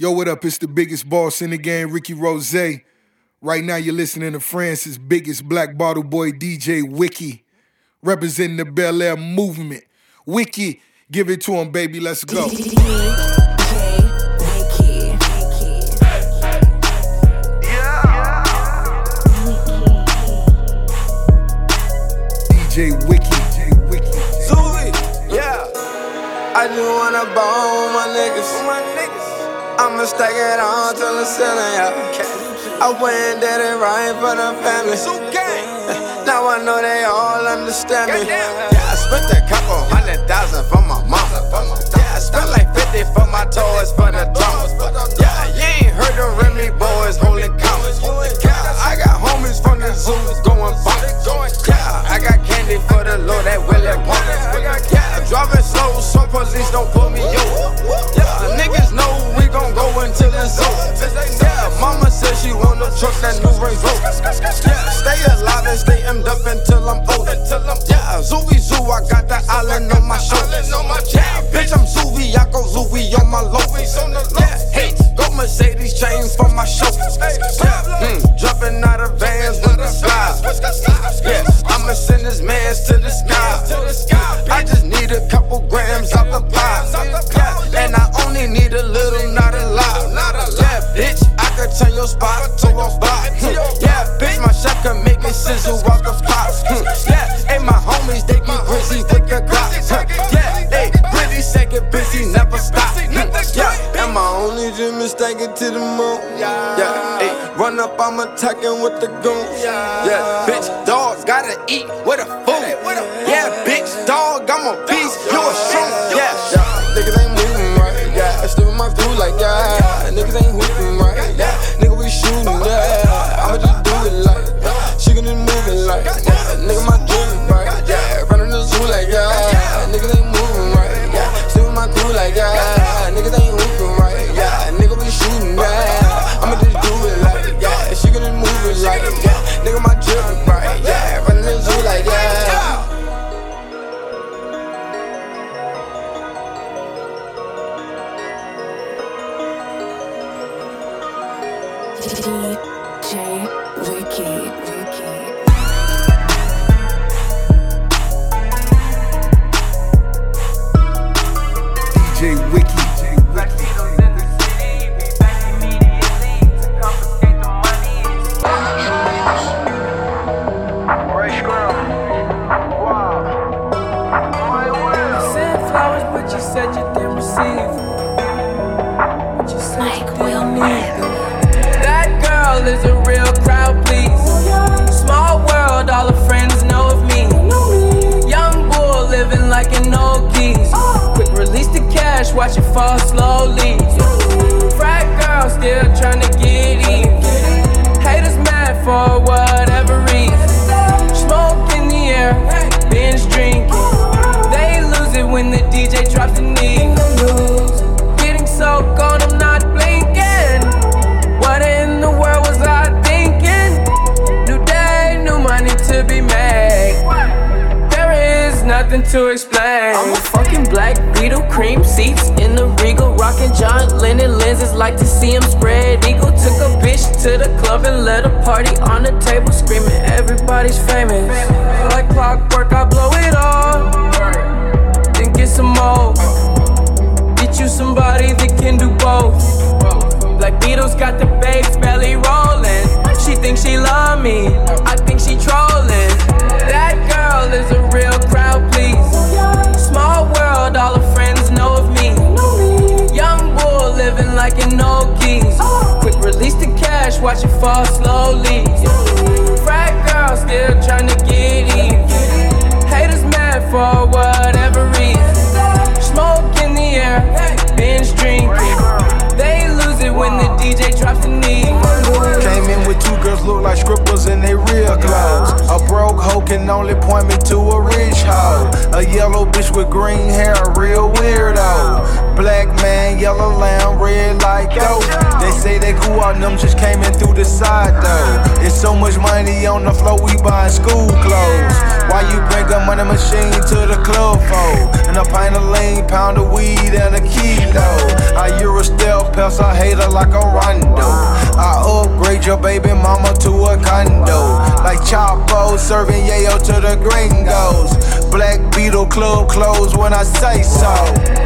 Yo, what up? It's the biggest boss in the game, Ricky Rozay. Right now, you're listening to France's biggest black bottle boy, DJ Wiki, representing the Belaire movement. Wiki, give it to him, baby. Let's go. DJ Yeah DJ Wiki. Zuby, yeah. I just wanna bone my niggas. I'ma stack it on till the ceiling, yeah. I went and did it right for the family. Now I know they all understand me. Yeah, I spent a couple hundred thousand for my mama. Yeah, I spent like 50 for my toys for the drama. Yeah, you ain't heard the Remy boys holding commas. Yeah, I got homies from the zoo going bonkers. Yeah, I got candy for the Lord that Willie Wonka. Yeah, driving slow so police don't pull me over. Yeah, niggas know we gon' go until it's over. Yeah, mama said she want no truck that new Range Rover. Yeah, stay alive and stay emmed up until I'm older. Yeah, Zooey Zoo, I got the island on my shoulders. Yeah, bitch, I'm Zooey, I go Zooey on my low. Yeah, hey, go Mercedes chains for my shoulders. Yeah, mm, jumping out of with the. Yeah, I'ma send this mans to the sky. I just need a couple grams off the pie. Yeah, and I only need a little, not a lot. Yeah, bitch, could turn your spot to a spot. Hmm, Yeah, bitch, my shot can make me sizzle off the pot. Hmm, Yeah, and my homies, they get busy with the Glock. Huh, Yeah, they really second busy, never stop. Hmm, Yeah, and my only dream is taking to the moon. Yeah, hey, run up, I'm attacking with the goons. Yeah, bitch, dogs gotta eat with a food. Yeah, bitch, dog, I'm a beast, you a shroom. Yeah, yeah, niggas ain't moving right. Yeah, I still my crew like yeah, niggas ain't hooping right. Like yeah. Nigga my dream right. Yeah, running the zoo like yeah, watch it fall slowly. Frat girl still trying to get in. Haters mad for whatever reason. Smoke in the air, binge drinking. They lose it when the DJ drops the knee. Getting so gone, I'm not blinking. What in the world was I thinking? New day, new money to be made. There is nothing to explain. Cream seats in the regal, rocking John Lennon lenses. Like to see him spread eagle. Took a bitch to the club and let a party on the table, screaming everybody's famous. Like clockwork, I blow it all, then get some more. Get you somebody that can do both. Black Beatles got the babes belly rolling. She thinks she love me, I think she trolling. That girl is a real crowd, please. Small world, all her friends know of me. Young bull living like an old geese. Quick release the cash, watch it fall slowly. Frat girl still trying to get in. Haters mad for whatever reason. Smoke in the air, binge drinking. They lose it when the DJ drops the knee. Two girls look like scribbles in their real clothes. A broke hoe can only point me to a rich hoe. A yellow bitch with green hair, a real weirdo. Black man, yellow lamb, red like dope. They say they cool out, them just came in through the side though. It's so much money on the floor, we buying school clothes. Why you bring a money machine to the club for? And a pint of lean, pound of weed, and a kilo. I a stale pest, I hate her like a rondo. I upgrade your baby mama to a condo. Like Chapo serving yayo to the gringos. Black Beatle Club closed when I say so.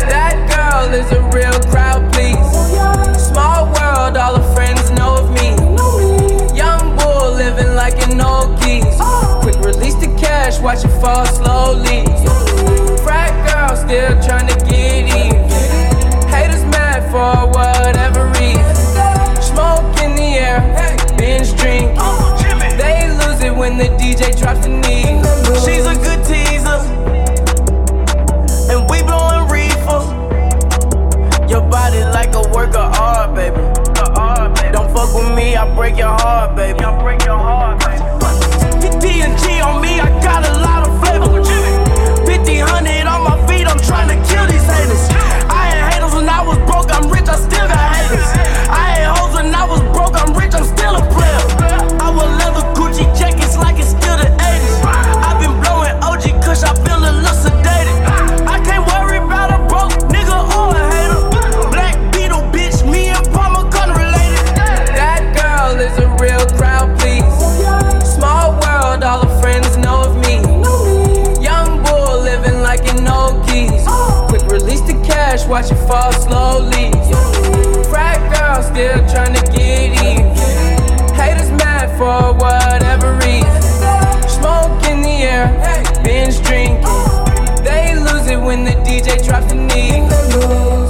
That girl is a real crowd, please. Small world, all her friends know of me. Young bull living like an old geese. Quick release the cash, watch it fall slowly. Frat girl still trying to get even. Haters mad for whatever reason. Smoke in the air, binge drink. They lose it when the DJ drops the knee. She's a good teaser, body like a work of oh, art, baby. Don't fuck with me, I break your heart, baby. I break your heart, baby. D&G on me, I got a lot of flavor. 50, on my feet, I'm trying to kill these haters. I had haters when I was broke, I'm rich, I still got haters. Watch it fall slowly. Frat girl still trying to get even. Haters mad for whatever reason. Smoke in the air, binge drinking. They lose it when the DJ drops the knee.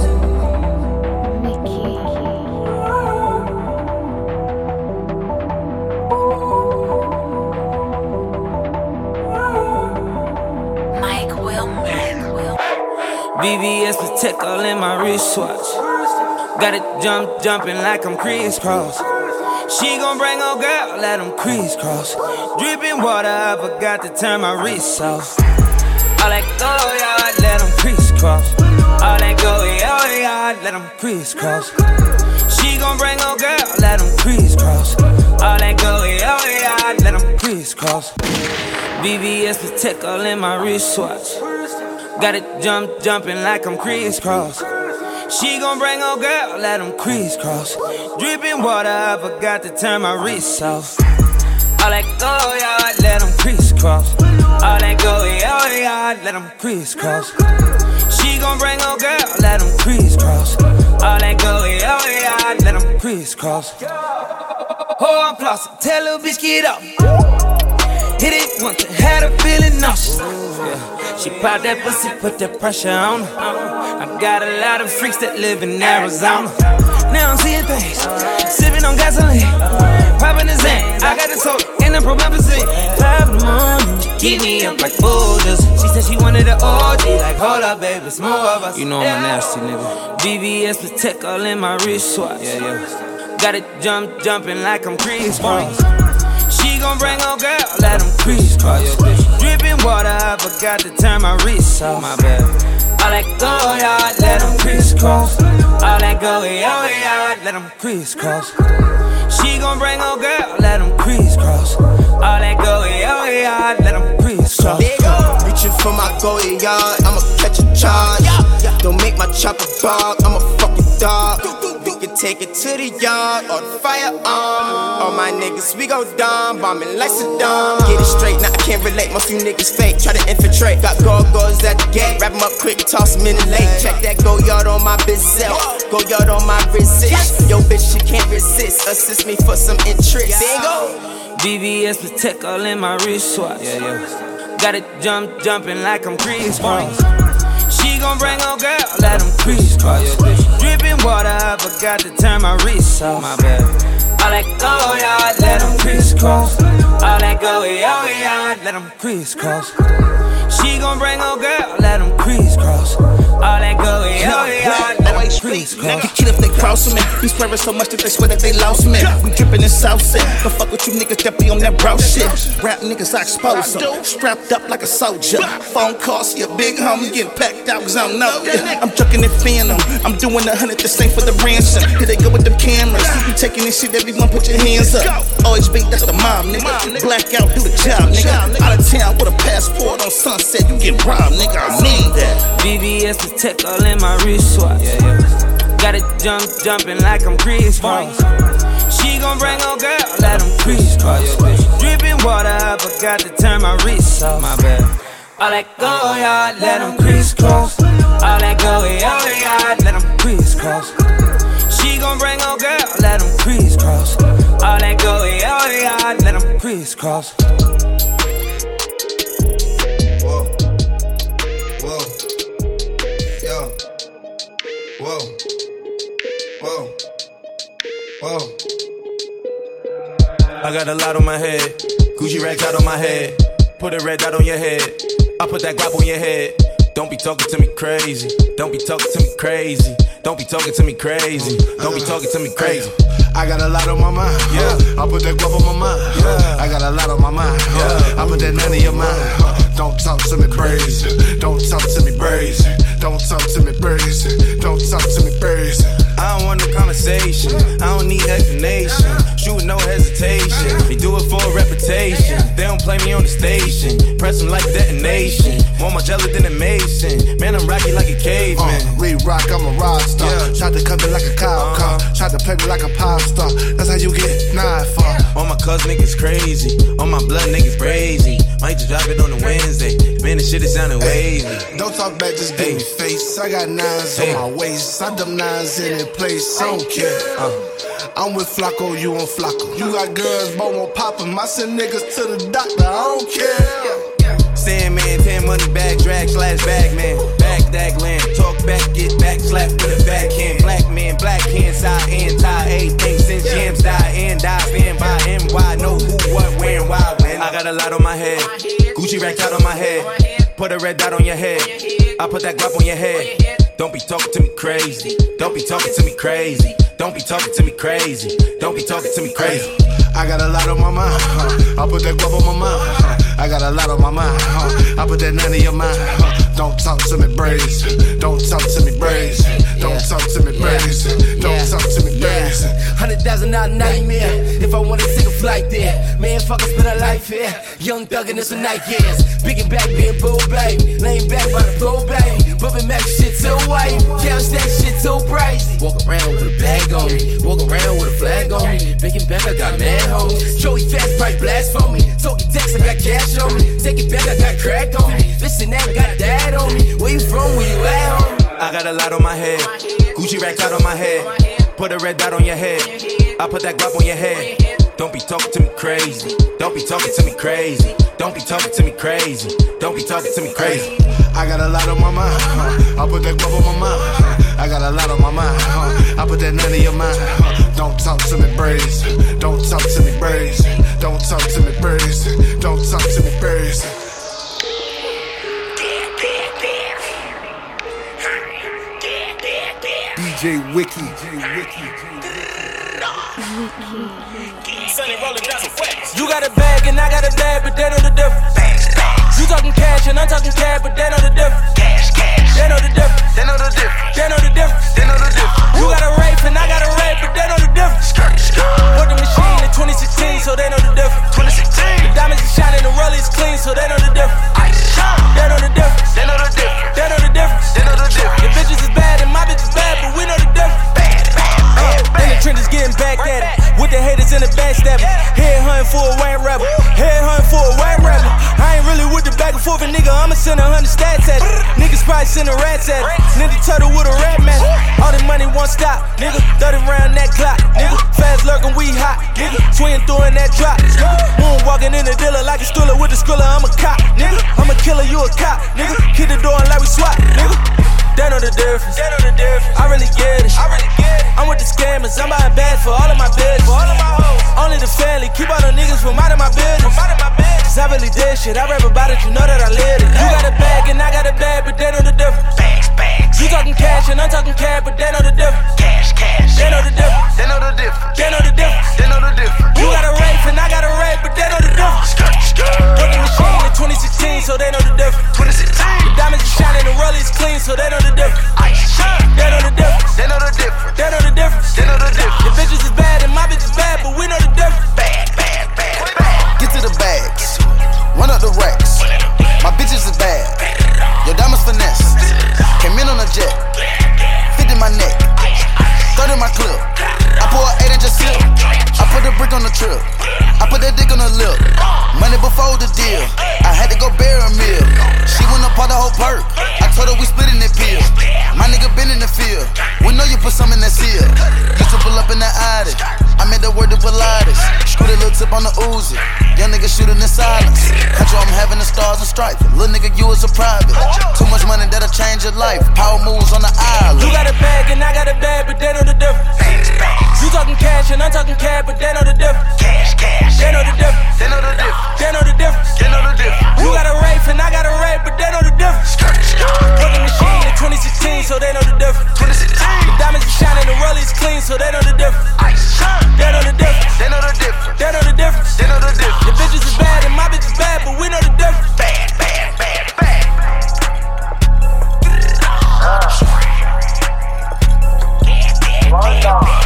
VVS Patek all in my wristwatch. Got it jump, jumping like I'm Kris Kross. She gon' bring her girl, let them crisscross. Dripping water, I forgot to turn my wrist off. All that go yard, let them crisscross. All that go yard, let them crisscross. She gon' bring her girl, let them crisscross. All that go yard, let them crisscross. VVS Patek all in my wristwatch. Got it jump, jumping like I'm Kris Kross. She gon' bring her girl, let them crisscross. Dripping water, I forgot to turn my wrist off. All that go yard, let them crisscross. All that go yard, let them crisscross. She gon' bring her girl, let them crisscross. All that go yard, let them crisscross. Oh, I'm flossing, tell little bitch get up. Hit it once and had her feeling nauseous. Yeah. She pop that pussy, put that pressure on her. I got a lot of freaks that live in Arizona. Now I'm seeing things, sipping on gasoline, popping the Xan. I got the soda in the promethazine. Five in the morning, she keep me up like boulders. She said she wanted an OG, like hold up, baby, it's more of us. You know I'm a nasty nigga. VVS Patek all in my wristwatch. Yeah, yeah. Got it jump, jumping like I'm Kris Kross. She gon' bring her girl, let them crisscross. Dripping water, I forgot to turn my wrist off. My bad. All that go yard, let them crisscross. All that go yard, let them crisscross. She gon' bring her girl, let them crisscross. All that go yard, let them crisscross. Reaching for my goal yard, I'ma catch a charge. Don't make my chopper bark, I'm a fucking dog. We can take it to the yard or the firearm. Um, all my niggas, we go dumb, bombing like Saddam. Get it straight, now I can't relate. Most you niggas fake, try to infiltrate. Got go-go's at the gate, wrap 'em up quick, toss 'em in the lake. Check that go yard on my bizel, go yard on my resist. Yo, bitch, she can't resist. Assist me for some interest. Bingo. VVS Patek all in my wristwatch. Yeah, yeah. Got it jump, jumping like I'm Kris Kross. She gon' bring her girl, let them crisscross. Dripping water, I forgot to turn my wrist off. My bad. All that go yard, let them crisscross. All that go yard, let them crisscross. She gon' bring her girl, let them crisscross. All that go yard, let them crisscross. Kid if they cross me. We swearing so much that they swear that they lost me. We dripping in South Set. Don't fuck with you niggas that be on that bro shit. Rap niggas, I expose them. Strapped up like a soldier. Phone calls, a big homie getting packed out cause I don't know. I'm chucking it phantom. I'm doing a hundred the same for the ransom. Here they go with them cameras. You taking this shit, everyone put your hands up. Always beat, that's the mom, nigga. Blackout, do the job, nigga. Out of town with a passport on sunset, you get robbed, nigga. I mean that. VVS Patek all in my wristwatch. Yeah, yeah. Got it jump, jumping like I'm Kris Kross. She gon' bring her girl, let them crisscross. Dripping water, I forgot to turn my wrist off. My bad. All that go yard, let them crisscross. All that go yard, let them crisscross. She gon' bring her girl, let them crisscross. All that go yard, let them crisscross. Whoa. Whoa. Whoa. I got a lot on my head. Gucci racks out on my head. Put a red dot on your head. I put that guap on your head. Don't be talking to me crazy. Don't be talking to me crazy. Don't be talking to me crazy. Don't be talking to me crazy. I got a lot on my mind. Yeah. I put that guap on my mind. Yeah. I got a lot on my mind. Yeah. I put that none in your mind. Don't talk to me crazy. Don't talk to me crazy. Don't talk to me crazy. Don't talk to me crazy. I don't want no conversation. I don't need explanation. Shoot with no hesitation. They do it for a reputation. They don't play me on the station. Press them like detonation. More my jelly than a mason. Man, I'm rocky like a caveman. Uh, we rock, I'm a rock star. Yeah. Tried to cut me like a cow car. Uh-huh. Tried to play me like a pop star. That's how you get knife for. All my cuz niggas crazy. All my blood niggas crazy. Might just drop it on a Wednesday. Man, the shit is sounding wavy. Don't talk back, just give Hey. me face. I got nines Hey. on my waist. I dumb nines in the place. I don't care. Uh, I'm with Flacco, you on Flacco. You got girls, but won't pop 'em. I send niggas to the doctor. I don't care. Sandman, 10 money bag, drag slash bag man. Back that land, talk back, get back, slap with a backhand. Black man, black hand, side and tie. Everything since jams die and die. Been by NY, know who, what, where, and why. When I got a lot on my head, Gucci racked out on my head. Put a red dot on your head. I put that guap on your head. Don't be talking to me crazy. Don't be talking to me crazy. Don't be talking to me crazy. Don't be talking to me crazy. I got a lot on my mind. Huh. I put that glove on my mind. Huh. I got a lot on my mind. Huh. I put that none in your mind. Don't talk to me brazy. Don't talk to me brazy. Don't talk to me brazy. Don't talk to me brazy. Hundred thousand dollar nightmare. If I wanna take a flight there, man, fuck, I spend a life here. Young thug and it's a night years. Big and back, being bull baby. Laying back by the flow, baby. Bumping Mac shit so white. Couch that shit so pricey. Walk around with a bag on me. Walk around with a flag on me. Big and back, I got mad hoes. Joey fast, price blast for me. Talking text, I got cash on me. Take it back, I got crack on me. Listen, that, got dad on me. Where you from? Where you at, homie? I got a lot on my head. Gucci rack out on my head. Put a red dot on your head. I put that guap on your head. Don't be talking to me crazy. Don't be talking to me crazy. Don't be talking to me crazy. Don't be talking to me crazy. I got a lot on my mind. Huh. I put that guap on my mind. Huh. I got a lot on my mind. Huh. I put that none in your mind. Don't talk to me brazy. You got a bag and I got a bag, but they know the difference. You talking cash and I'm talking cash, but they know the difference. They know the difference. They know the difference. They know the difference. They know the difference. You got a rape and I got a rape, but they know the difference. Bought the machine in 2016, so they know the difference. 2016. The diamonds are shining, the rollies clean, so they know the difference. The. Head hunting for a white rapper. Head hunting for a white rapper. I ain't really with the back and forth, and nigga, I'ma send a hundred stats at it. Niggas probably sending rats at it. Nigga turtle with a rat mask. All the money won't stop. Nigga, 30 round that clock. Nigga, fast lurking, we hot. Nigga, swing through in that drop. Nigga, moon walking in the dealer like a stroller with the stroller. I'm a cop. Nigga, I'm a killer, you a cop. Nigga, kick the door and like we swap. Nigga, they know the difference. The difference. I really get it. I really get it. I'm with the scammers. I'm buying bags for all of my business. For all of my hoes. Only the family. Keep all the niggas from out of my business. From out of my business. Cause I really did shit. I rap about it. You know that I live it. You got a bag and I got a bag, but they know the difference. Bags. You talking cash and I'm talking cash, but they know the difference. Cash, cash. They know the difference. They know the difference. They know the difference. They know the difference. You got a rape and I got a rape, but they know the difference. Put the machine in 2016, so they know the difference. 2016. The diamonds are shining, the rollies clean, so they know the difference. Ice, They know the difference. They know the difference. They know the difference. They know the difference. Your bitches is bad and my bitch is bad, but we know the difference. Bad, bad, bad, bad. Get to the bags, run up the racks. My bitches is bad, your diamonds finesse. Came in on a jet, fit in my neck. Study my clip. I pour an eight of sip. I put a brick on the trip. I put that dick on the lip. Money before the deal. I had to go bear a meal. She wanna part the whole perk. I told her we split in that pill. My nigga been in the field. We know you put some in that seal. Used to pull up in that Audi. I made the word to Pilates. Screw the little tip on the Uzi. Young nigga shooting in silence. Country, I'm having the stars and stripes. Little nigga, you is a private. Too much money that'll change your life. Power moves on the island. You got a bag and I got a bag, but they know the difference. You talking cash and I'm talking cash, but they know the difference. Cash, cash. They know the difference. They know the difference. They know the difference. They know the difference. You got a rape and I got a rape, but they know the difference. Working machine in 2016, so they know the difference. 2016. The diamonds be shining, the rollies clean, so they know the difference. They know the difference. They know the difference. They know the difference. They know the difference. Your bitches is bad and my bitch is bad, but we know the difference. Bad, bad, bad, bad. Huh.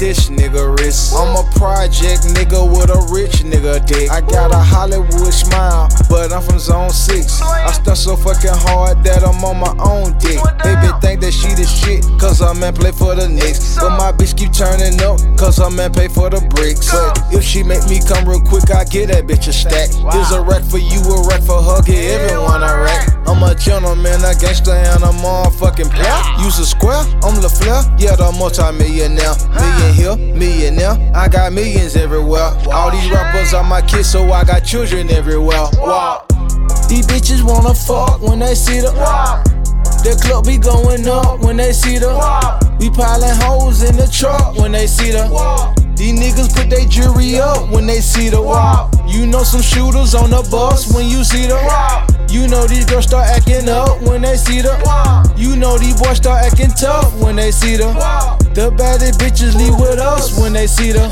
Nigga, wrist. I'm a project nigga with a rich nigga dick. I got a Hollywood smile, but I'm from zone 6. I stunt so fucking hard that I'm on my own dick. Baby think that she the shit, cause her man play for the Knicks. But my bitch keep turning up, cause her man pay for the bricks. But if she make me come real quick, I get that bitch a stack. There's a rack for you, a rack for her, get everyone a rack. I'm a gentleman, a gangster, and a motherfucking player. Use a square, I'm LaFleur, yeah, the multi-millionaire. Million here, millionaire, I got millions everywhere. All these rappers are my kids, so I got children everywhere. Wow. These bitches wanna fuck when they see the The club be going up when they see the We piling hoes in the truck when they see the These niggas put their jury up when they see the You know some shooters on the bus when you see the You know these girls start acting up when they see the You know these boys start acting tough when they see the The baddest bitches leave with us when they see the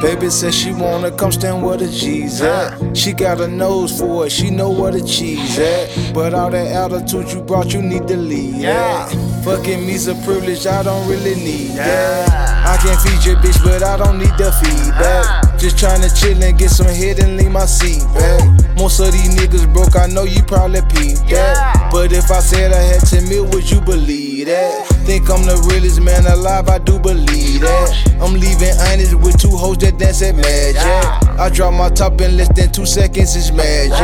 Baby says she wanna come stand where the G's at. She got a nose for it, she know where the cheese at. But all that altitude you brought, you need to leave. Yeah. Fucking me's a privilege, I don't really need that. I can feed your bitch, but I don't need the feedback. Just tryna chill and get some head and leave my seat back. Most of these niggas broke, I know you probably peeped that. But if I said I had 10 mil, would you believe that? Think I'm the realest man alive, I do believe that. I'm leaving honest with two hoes that dance at magic. I drop my top in less than two seconds, it's magic.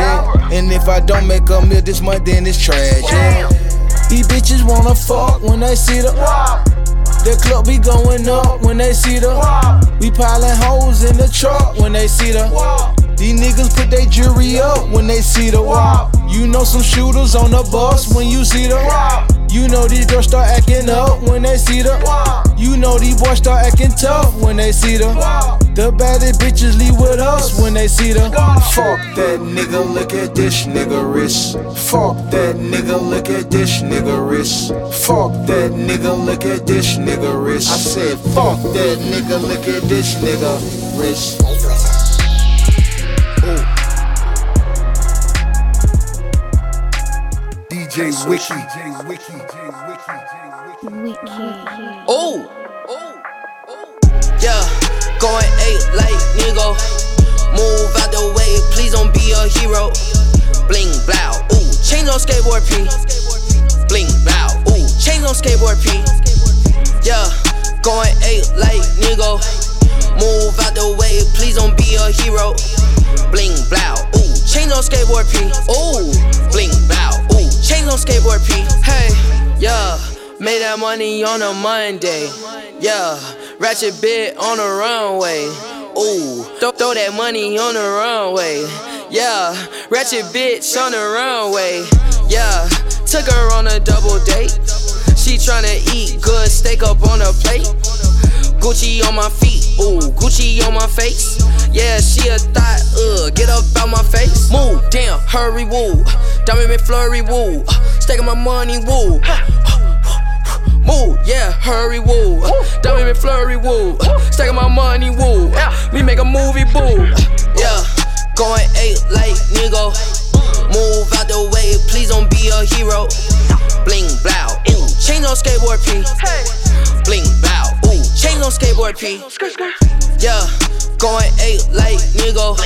And if I don't make a meal this month, then it's tragic. These bitches wanna fuck when they see the The club be going up when they see the We piling hoes in the truck when they see the These niggas put their jewelry up when they see the You know some shooters on the bus when you see the You know these girls start acting up when they see the You know these boys start acting tough when they see the The baddest bitches leave with us when they see the Fuck that nigga, look at this nigga wrist. Fuck that nigga, look at this nigga wrist. Fuck that nigga, look at this nigga wrist. I said, fuck that nigga, look at this nigga wrist. DJ Wiki. Ooh. Yeah, going eight like nigga. Move out the way, please don't be a hero. Bling blow, ooh, chains on skateboard P. Bling blow, ooh, chains on skateboard P. Yeah, going eight like nigga. Move out the way, please don't be a hero. Bling blow, ooh, chains on skateboard P. Ooh, bling blow, ooh, chains on skateboard P. Hey, yeah, made that money on a Monday. Yeah, ratchet bit on the runway. Ooh, throw, that money on the runway. Yeah, ratchet bitch on the runway. Yeah, took her on a double date. She tryna eat good steak up on a plate. Gucci on my feet, ooh, Gucci on my face. Yeah, she a thought, uh, get up out my face. Move, damn, hurry, woo. Diamond McFlurry, woo. Staking my money, woo. Move, yeah, hurry, woo. Diamond McFlurry, woo. Staking my money, woo. We make a movie, boo. Yeah, going eight like nigga. Move out the way, please don't be a hero. Bling blow, ooh, change on skateboard P. Bling bow, ooh, change on skateboard P. Yeah, going eight like nigga.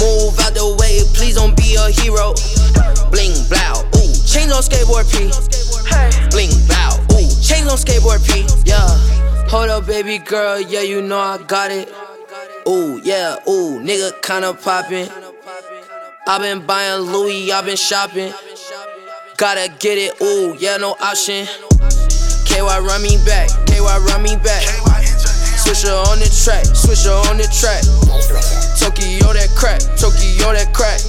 Move out the way, please don't be a hero. Bling blow, ooh, change on skateboard P. Bling bow, change on skateboard P. Yeah, hold up, baby girl, yeah, you know I got it. Ooh, yeah, ooh, nigga kinda poppin'. i been buying Louis, i been shopping. Gotta get it, ooh, yeah, no option. KY run me back, KY run me back. Switch her on the track, switch her on the track. Tokyo that crack, Tokyo that crack.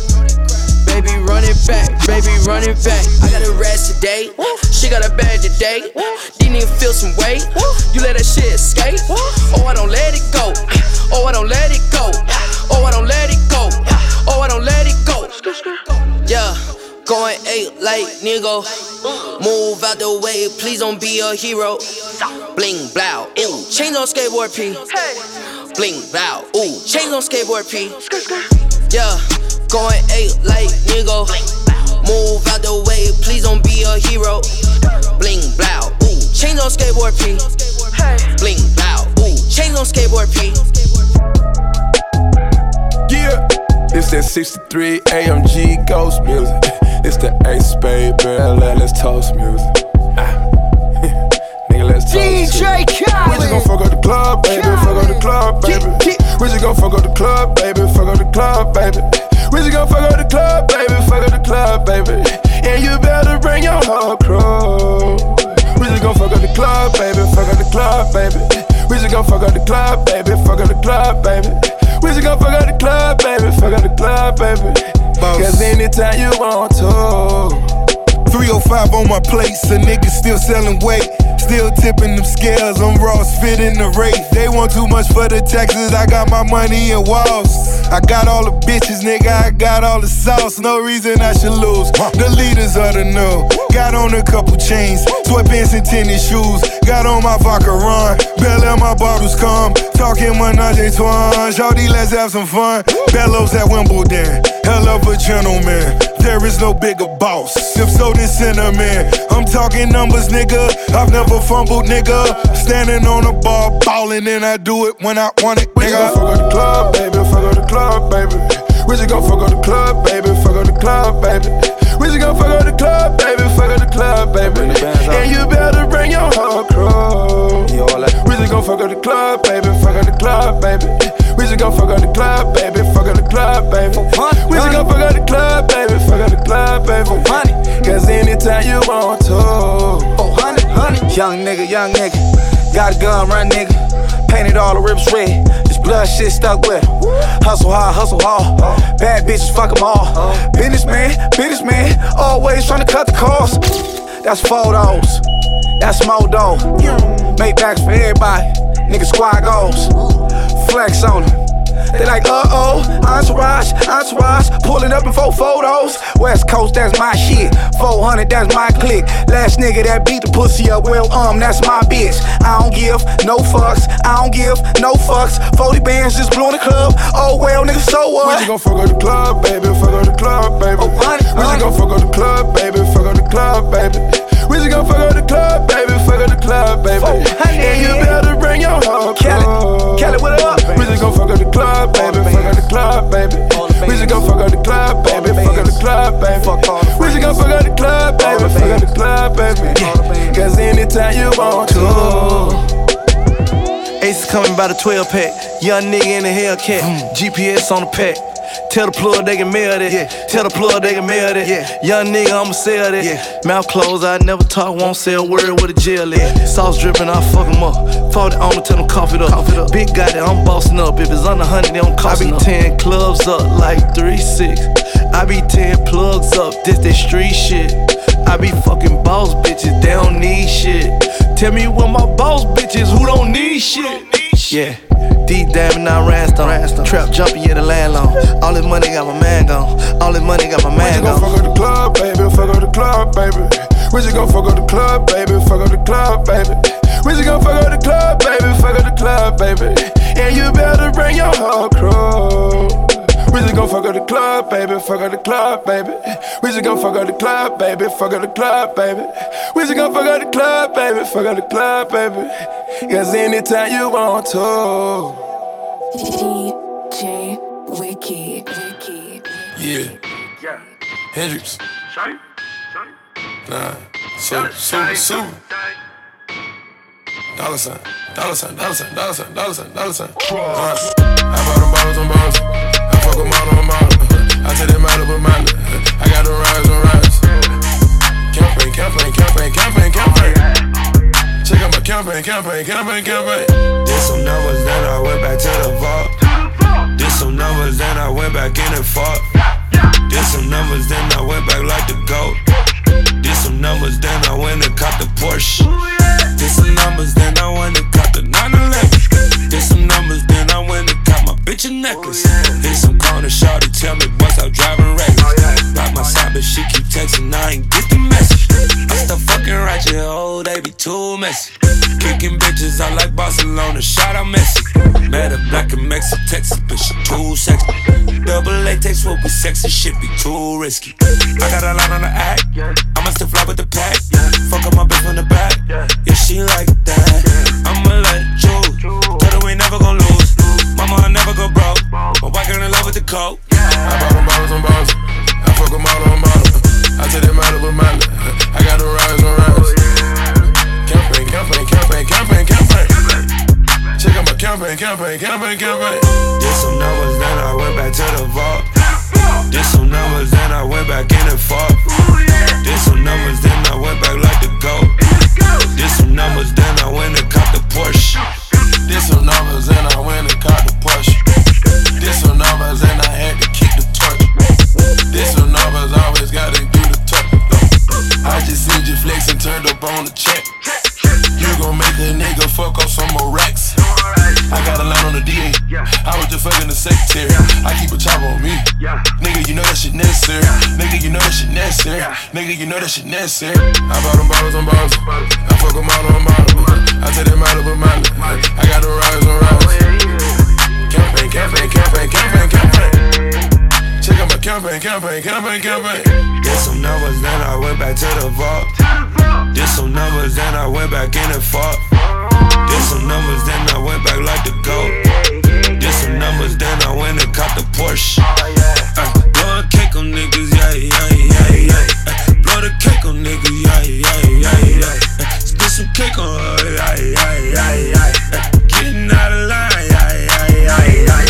Baby run it back, baby run it back. I got a rest today, she got a bag today. Didn't even feel some weight. You let that shit escape. Oh, I don't let it go. Oh, I don't let it go. Oh, I don't let it go. Oh, I don't let it go. Yeah. Going eight like nigga. Move out the way, please don't be a hero. Bling blow, ooh, change on skateboard P. Bling blow, ooh, change on skateboard P. Yeah, going eight like nigga. Move out the way, please don't be a hero. Bling blow, ooh, change on skateboard P. Bling blow, ooh, change on skateboard P. Yeah, it's that 63 AMG Ghost music. It's the Ace Spade Bell, let's toast music. Ah. Nigga, let's toast. DJ Khaled. We just gon' fuck up the club, baby. Fuck up the club, baby. We just gon' fuck up the club, baby. Fuck up the club, baby. We just gon' fuck up the club, baby. Fuck up the club, baby. And you better bring your whole crew. We just gon' fuck up the club, baby. Fuck up the club, baby. We just gon' fuck up the club, baby. Fuck up the club, baby. We just gon' fuck up the club, baby. Fuck up the club, baby. Cause anytime you want to. 305 on my plate, so niggas still selling weight. Still tipping them scales, I'm Ross fitting the rate. They want too much for the taxes, I got my money in walls. I got all the bitches, nigga, I got all the sauce. No reason I should lose. The leaders of the new. Got on a couple chains, sweatpants and tennis shoes. Got on my vodka run, Bell my bottles come. Talking menage a trois, Shawty, let's have some fun. Bellows at Wimbledon, hell of a gentleman. There is no bigger boss. Sip soda cinnamon. I'm talking numbers, nigga. I've never fumbled, nigga. Standing on a bar, ballin', and I do it when I want it, We just gon' nigga. fuck up the club, baby. Fuck up the club, baby. We just gon' fuck up the club, baby. Fuck up the club, baby. We just gon' fuck up the club, baby. Fuck up the club, baby. And you better bring your whole crew. We just gon' fuck up the club, baby. Fuck up the club, baby. We just gon' fuck up the club, baby. Fuck up the club, baby. We just gon' fuck up the club, baby. Fuck up the club, baby. Cause anytime you want to. Oh, honey, honey. Young nigga, young nigga. Got a gun, run nigga. Painted all the rips red. Blood shit stuck with. Hustle hard, hustle hard. Bad bitches, fuck them all. Businessman, businessman. Always trying to cut the cost. That's photos. That's Modo. Make backs for everybody. Nigga squad goals. Flex on them. They like, uh oh, entourage, entourage, pulling up in four photos. West Coast, that's my shit. 400, that's my click. Last nigga that beat the pussy up, well, um, that's my bitch. I don't give no fucks, I don't give no fucks. 40 bands just blew in the club. Oh well, nigga, so We what? just gon' fuck up the club, baby. Fuck up the club, baby. Oh, honey, we just gon' fuck up the club, baby. Fuck up the club, baby. We just gon' fuck up the club, baby. Fuck up the club, baby. Oh. And you better bring your whole Kelly. Kelly, what up? We just gon' fuck up the club, baby. Fuck up the club, baby. We just gon' fuck up the club, baby. Fuck up the club, baby. We just gon' fuck up the club, baby. Fuck up the club, baby. Cause anytime you want to. Ace coming by the 12 pack. Young nigga in the Hellcat. Mm. GPS on the pack. Tell the plug they can mail that. Tell the plug they can mail that. Young nigga, I'ma sell that. Mouth closed, I never talk, won't say a word with a jail at. Sauce dripping, I fuck 'em up. 40 on me, tell them cough it up. Big guy that I'm bossing up. If it's under 100, they don't cost I be 10 clubs up like 3 6. I be 10 plugs up, this that street shit. I be fucking boss bitches, they don't need shit. Tell me what my boss bitches who don't need shit. Yeah, deep diving now rhinestone. Trap jumping, yeah, the landlord. All this money got my man gone. All this money got my man gone. fuck up the club, baby. Fuck up the club, baby. We just gon' fuck up the club, baby. Fuck up the club, baby. We just gon' fuck up the club, baby. Fuck up the club, baby. And you better bring your whole crew. We just gon' fuck up the club, baby. Fuck up the club, baby. We just gon' fuck up the club, baby. Fuck up the club, baby. We just gon' fuck up the club, baby. Fuck up the club, baby. Cause anytime you want to. DJ Wiki. Wiki. Yeah. Hendrix. Nah. Super, super, super. Dollar sign, dollar sign, dollar sign, dollar sign, dollar sign, dollar sign. Uh, I bought them bottles on bottles. All on model. I take them out of a model. I got them rise on rise. Campaign, campaign, campaign, campaign, campaign. Check out my campaign, campaign, campaign, campaign. Did some numbers, then I went back to the vault. Did some numbers, then I went back in and fought. Did some numbers, then I went back like the goat. Did some numbers, then I went and caught the Porsche. Did some numbers, then I went and caught the 911. Did some numbers, then I went and caught my bitch a necklace. Oh, Hit some corner shawty, tell me what's out driving reckless. Oh, Rock my side, but she keep texting, I ain't get the message. I still fucking ratchet, oh, they be too messy. Kicking bitches I like Barcelona, shout out Messi. Met a black and Mexican Texas, but she too sexy. Double latex will be sexy, shit be too risky. I got a line on the act, I'ma still fly with the pack. Fuck up my bitch on the back, yeah, she like that. Coke. I bought them bottles on bottles. I fuck them all on model. I take them out of a model. I got them rise on rise. Campaign, campaign, campaign, campaign, campaign. Check out my campaign, campaign, campaign, campaign. Did some numbers, then I went back to the vault. Did some numbers, then I went back in and fought. Did some numbers, then I went back like the goat. Did some numbers, then I went and caught the Porsche. Did some numbers and I went and caught the Porsche. Did some numbers Did some numbers, always gotta do the talk. I just seen you flex and turned up on the check. You gon' make a nigga fuck up some more racks. I got a line on the DA. I was just fucking the secretary. I keep a chopper on me. Nigga, you know that shit necessary. Nigga, you know that shit necessary. Nigga, you know that shit necessary. I bought them bottles on bottles. I fuck them all on model. I take them out of a model. I got them rise on rise. Campaign, campaign, campaign, campaign, campaign. Check out my campaign, campaign, campaign, campaign. Did some numbers, then I went back to the vault. Did some numbers, then I went back in and fought. Did some numbers, then I went back like the goat. Did some numbers, then I went and caught the Porsche. Ay, blowing cake on niggas, yeah, yeah, yeah, yeah. Blow the cake on niggas, yeah, yeah, yeah, yeah. Spit some cake on her, yeah, yeah, yeah, yeah. Getting out of line, yeah, yeah, yeah, yeah.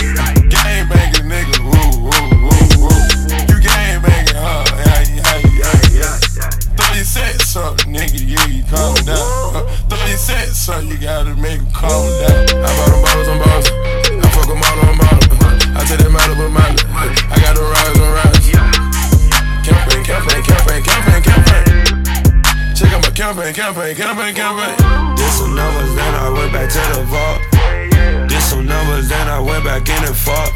Calm down. Uh, your sets up, you gotta make them calm down. I bought them bottles on bottles. I fuck them all on model. I take them out of a. I got them rise on rise. Campaign, campaign, campaign, campaign, campaign. Check out my campaign, campaign, campaign, campaign. Did some numbers, then I went back to the vault. Did some numbers, then I went back in and fought.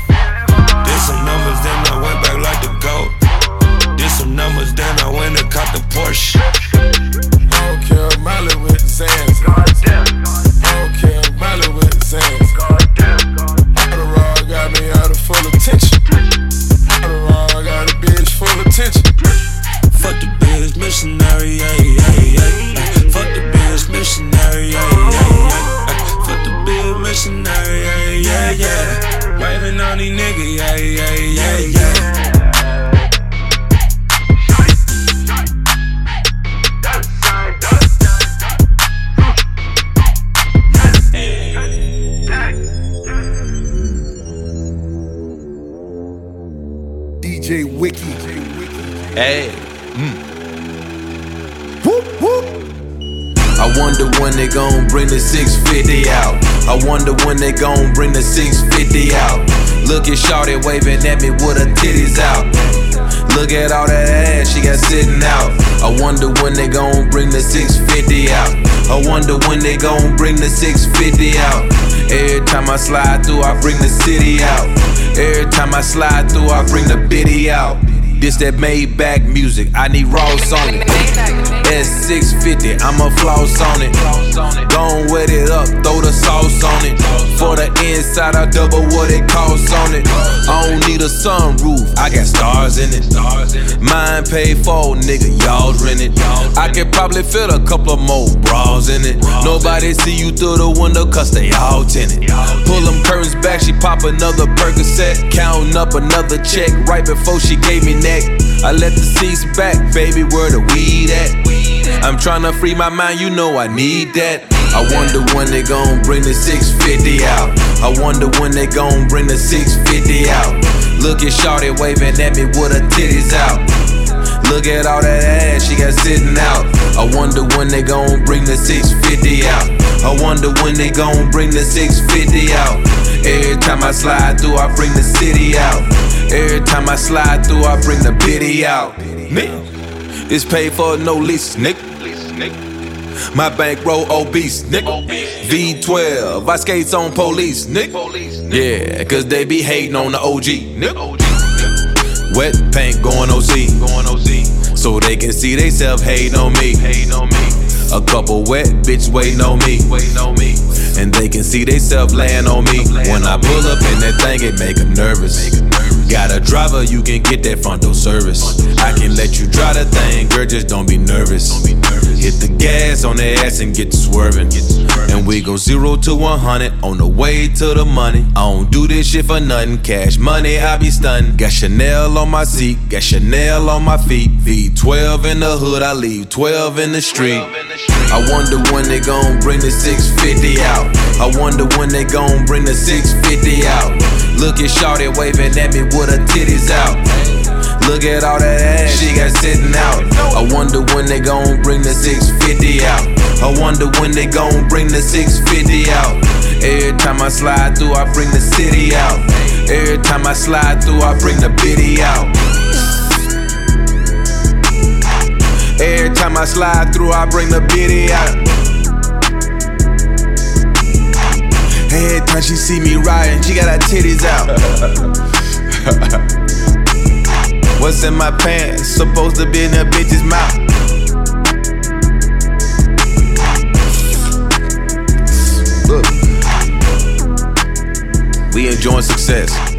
This made back music, I need Ross on it. S650, I'ma floss on it. Gon' wet it up, throw the sauce on it. For the inside, I double what it costs on it. I don't need a sunroof, I got stars in it. Mine paid for, nigga, y'all's rented. I could probably fit a couple of more bras in it. Nobody see you through the window, cause they all tinted. Pull them curtains back, she pop another Percocet. Counting up another check right before she gave me neck. I let the seats back, baby, where the weed at? I'm tryna free my mind, you know I need that. I wonder when they gon' bring the 650 out. I wonder when they gon' bring the 650 out. Look at Shawty waving at me with her titties out. Look at all that ass she got sitting out. I wonder when they gon' bring the 650 out. I wonder when they gon' bring the 650 out. Every time I slide through, I bring the city out. Every time I slide through, I bring the pity out. Nigga, it's paid for, no lease, nigga. My bankroll obese, nigga. V12, I skates on police, nigga. Yeah, cause they be hating on the OG, nigga. Wet paint going OC, going OC. So they can see they self hating on me. A couple wet bitch waiting on me. Waiting on me. And they can see they self laying on me. When I pull up in that thing, it make them nervous. Got a driver, you can get that front door service. I can let you drive the thing, girl, just don't be nervous. Hit the gas on the ass and get swerving. And we go zero to 100 on the way to the money. I don't do this shit for nothing. Cash money, I be stunned. Got Chanel on my seat, got Chanel on my feet. V12 in the hood, I leave 12 in the street. I wonder when they gon' bring the 650 out. I wonder when they gon' bring the 650 out. Look at Shawty waving at me with her titties out. Look at all that ass she got sitting out. I wonder when they gon' bring the 650 out. I wonder when they gon' bring the 650 out. Every time I slide through, I bring the city out. Every time I slide through, I bring the biddy out. Every time I slide through, I bring the biddy out. Every time she see me riding, she got her titties out. What's in my pants? Supposed to be in a bitch's mouth. Look, we enjoying success.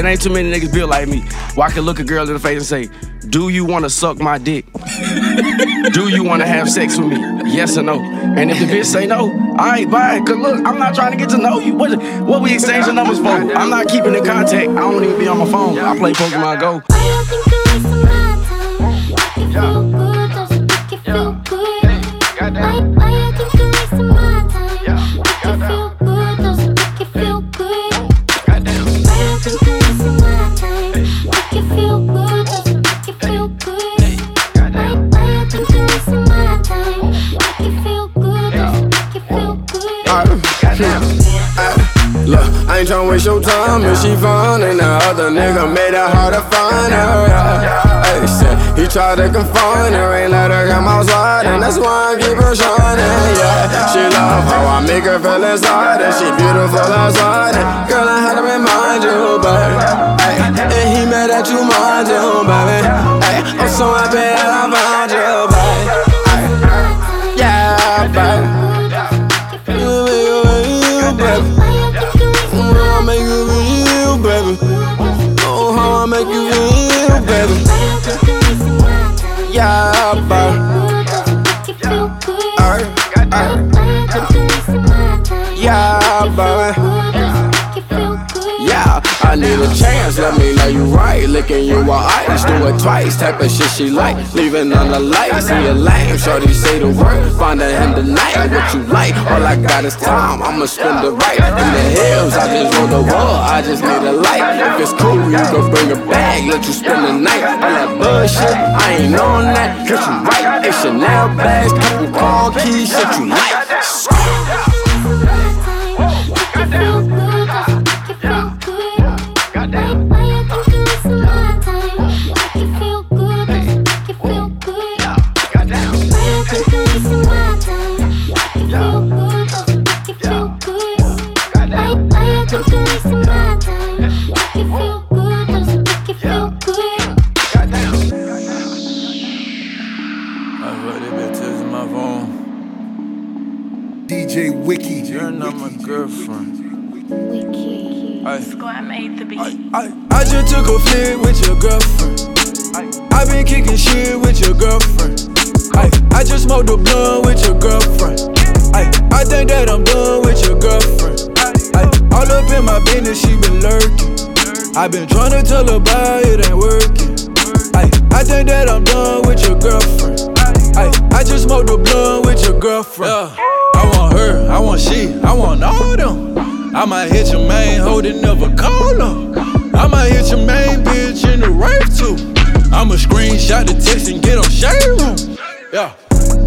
It ain't too many niggas built like me. Where I can look a girl in the face and say, Do you wanna suck my dick? Do you wanna have sex with me? Yes or no? And if the bitch say no, alright, bye. Cause look, I'm not trying to get to know you. What, what we exchanging numbers for? I'm not keeping in contact. I don't even be on my phone. I play Pokemon Go. Look, I tryna waste your time. If she fine And the other nigga made it hard to find her. Hey, shit, he tried to confine her Ain't let her come outside And that's why I keep her shining, yeah. She love how I make her feel inside And she beautiful outside. And Girl, I had to remind you, baby And he mad that you mind you, baby hey, I'm so happy that I found you, baby Yeah, baby need a chance, let me know you right. Licking you while ice, do it twice. Type of shit she like, leaving on the light. See a lame, shorty say the word. Find a him tonight, what you like. All I got is time, I'ma spend it right. In the hills, I just roll the wall, I just need a light. If it's cool, you can bring a bag, let you spend the night. All that bullshit, I ain't on that, cause you right. It's Chanel bags, couple car keys, shit you like. Girlfriend. Wiki. Squad made the beat. I just took a flick with your girlfriend. I been kicking shit with your girlfriend. I, I just smoked a blunt with your girlfriend. I, I think that I'm done with your girlfriend. I, all up in my business, she been lurking. I been trying to tell her about it ain't working. I, I think that I'm done with your girlfriend. I, I just smoked a blunt with your girlfriend. Yeah. I want her, I want she, I want all them. I might hit your main hoe that never call. I might hit your main bitch in the rave too. I'ma screenshot the text and get on shade room. Yeah.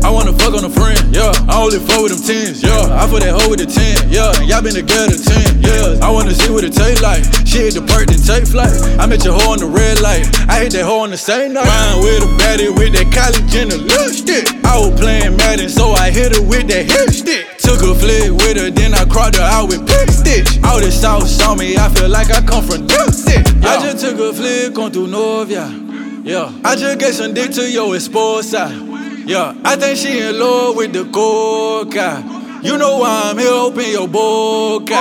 I wanna fuck on a friend, yeah. I only fuck with them tens, yeah. I put that hoe with the 10, yeah. And y'all been together 10, yeah. I wanna see what it taste like. She hit the perk, then take flight. I met your hoe on the red light. I hit that hoe on the same night. Ryan with a baddie with that college and a lipstick. I was playing Madden, so I hit her with that hip stick. Took a flick with her, then I cropped her out with pick stitch. All the south saw me, I feel like I come from Dempsey. I just took a flick on through North, yeah. I just gave some dick to your side. Yeah, I think she in love with the coca. You know why I'm here, open your boca.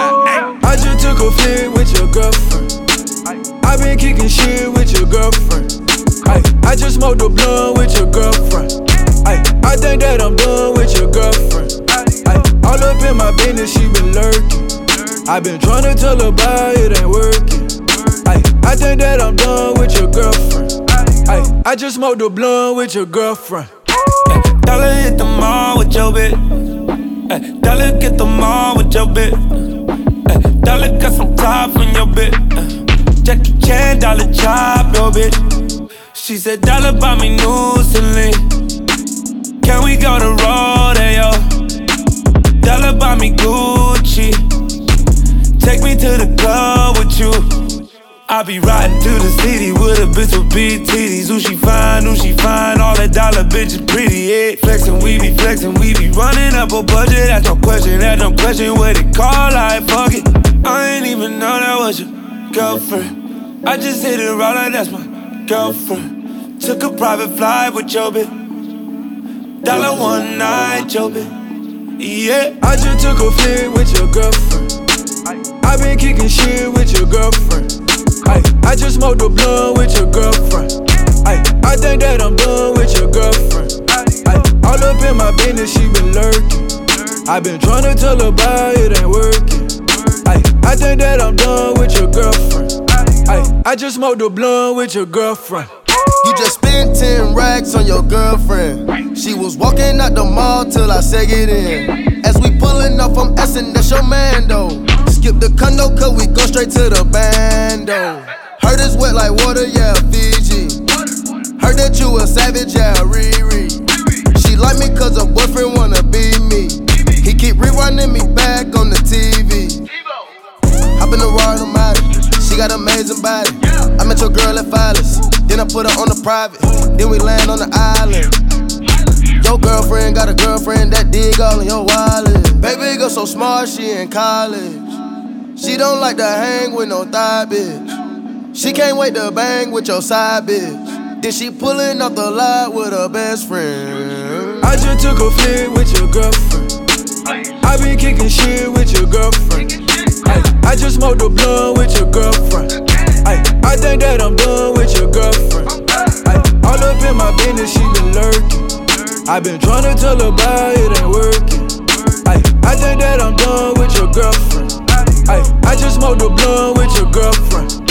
I just took a flick with your girlfriend. I been kicking shit with your girlfriend. I, just smoked a blunt with your girlfriend. I, think that I'm done with your girlfriend. All up in my business, she been lurking. I been trying to tell her about it ain't working. I, think that I'm done with your girlfriend. I, just smoked a blunt with your girlfriend. Dollar hit the mall with your bitch. Dollar get the mall with your bitch. Dollar got some top on your bitch. Jackie Chan, dollar chop your bitch. She said, Dollar buy me new Celine. Can we go to Rodeo? Dollar buy me Gucci. Take me to the club with you. I be riding through the city with a bitch with big titties. Who she fine, who she fine, all that dollar bitches pretty, yeah. Flexin', we be flexin', we be running up a budget. That's no question, that's no question. What it call, like fuck it. I ain't even know that was your girlfriend. I just hit it right like that's my girlfriend. Took a private flight with your bitch. Dollar one night, your bitch. Yeah. I just took a flick with your girlfriend. I been kicking shit with your girlfriend. I, I just smoked a blunt with your girlfriend. I, I think that I'm done with your girlfriend. I, all up in my business, she been lurking. I been trying to tell her about it ain't working. I, I think that I'm done with your girlfriend. I, I just smoked a blunt with your girlfriend. You just spent 10 racks on your girlfriend. She was walking out the mall till I said get in. As we pulling up from Essen, that's your man though. Skip the condo, cause we go straight to the bando. Heard it's wet like water, yeah, Fiji. Heard that you a savage, yeah, Riri. She like me cause her boyfriend wanna be me. He keep rewinding me back on the TV. Hop in the ride, I'm out. She got amazing body. I met your girl at Phyllis. Then I put her on the private. Then we land on the island. Your girlfriend got a girlfriend that dig all in your wallet. Baby girl so smart, she in college. She don't like to hang with no thigh bitch. She can't wait to bang with your side bitch. Then she pulling off the lot with her best friend. I just took a flick with your girlfriend. I been kicking shit with your girlfriend. I, just smoked a blunt with your girlfriend. I, think that I'm done with your girlfriend. All up in my business, she been lurking. I been trying to tell her about it ain't working. I think that I'm done with your girlfriend. I, I just smoked a blunt with your girlfriend.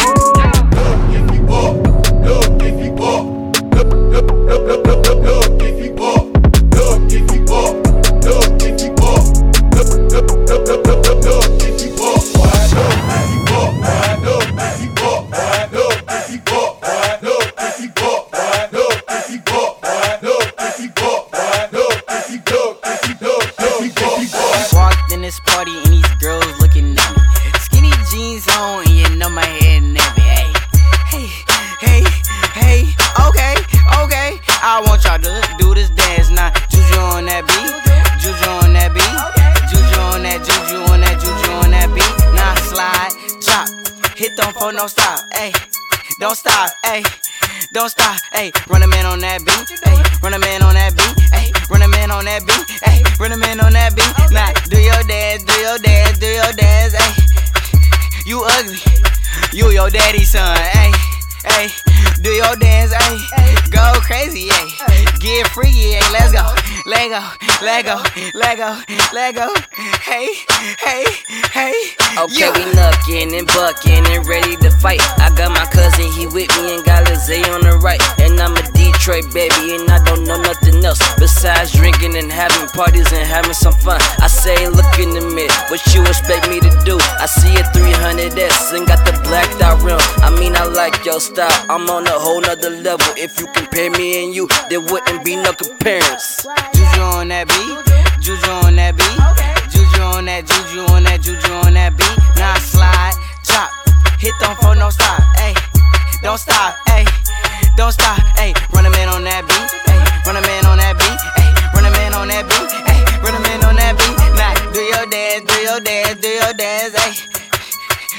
Lego. Hey, hey, hey. Okay, yeah. we knuckin' and buckin' and ready to fight. I got my cousin, he with me and got Lizzie on the right. And I'm a Detroit baby, and I don't know nothing else besides drinking and having parties and having some fun. I say, look in the mirror, what you expect me to do? I see a 300S and got the blacked out rim. I mean, I like your style, I'm on a whole nother level. If you compare me and you, there wouldn't be no comparison. Juju on that beat, Juju on that beat, Juju on that, Juju on that, Juju on that beat. Now slide, drop, hit them for no stop, ayy. Don't stop, ayy. Don't stop, ayy. Run a man on that beat, ayy. Run a man on that beat, ayy. Run a man on that beat, ayy. Run a man on that beat. Nah, do your dance, do your dance, do your dance, ayy.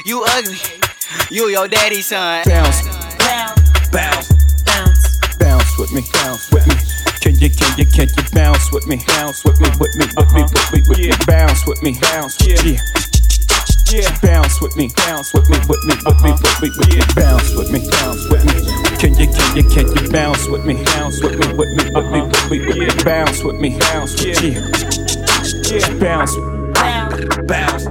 You ugly, you your daddy's son. Bounce, bounce, bounce, bounce with me, bounce with me. Can you, can you, can you bounce with me? Bounce with me, with me, with me, with me, with me. Bounce with me, bounce, yeah. Yeah. Bounce with me, bounce with me, with me, with me, with me, with me. Bounce with me, bounce with me. Can you, can you, can you bounce with me? Bounce with me, with me, with me, with me, with me. Bounce with me, bounce, yeah. Yeah. Bounce, bounce.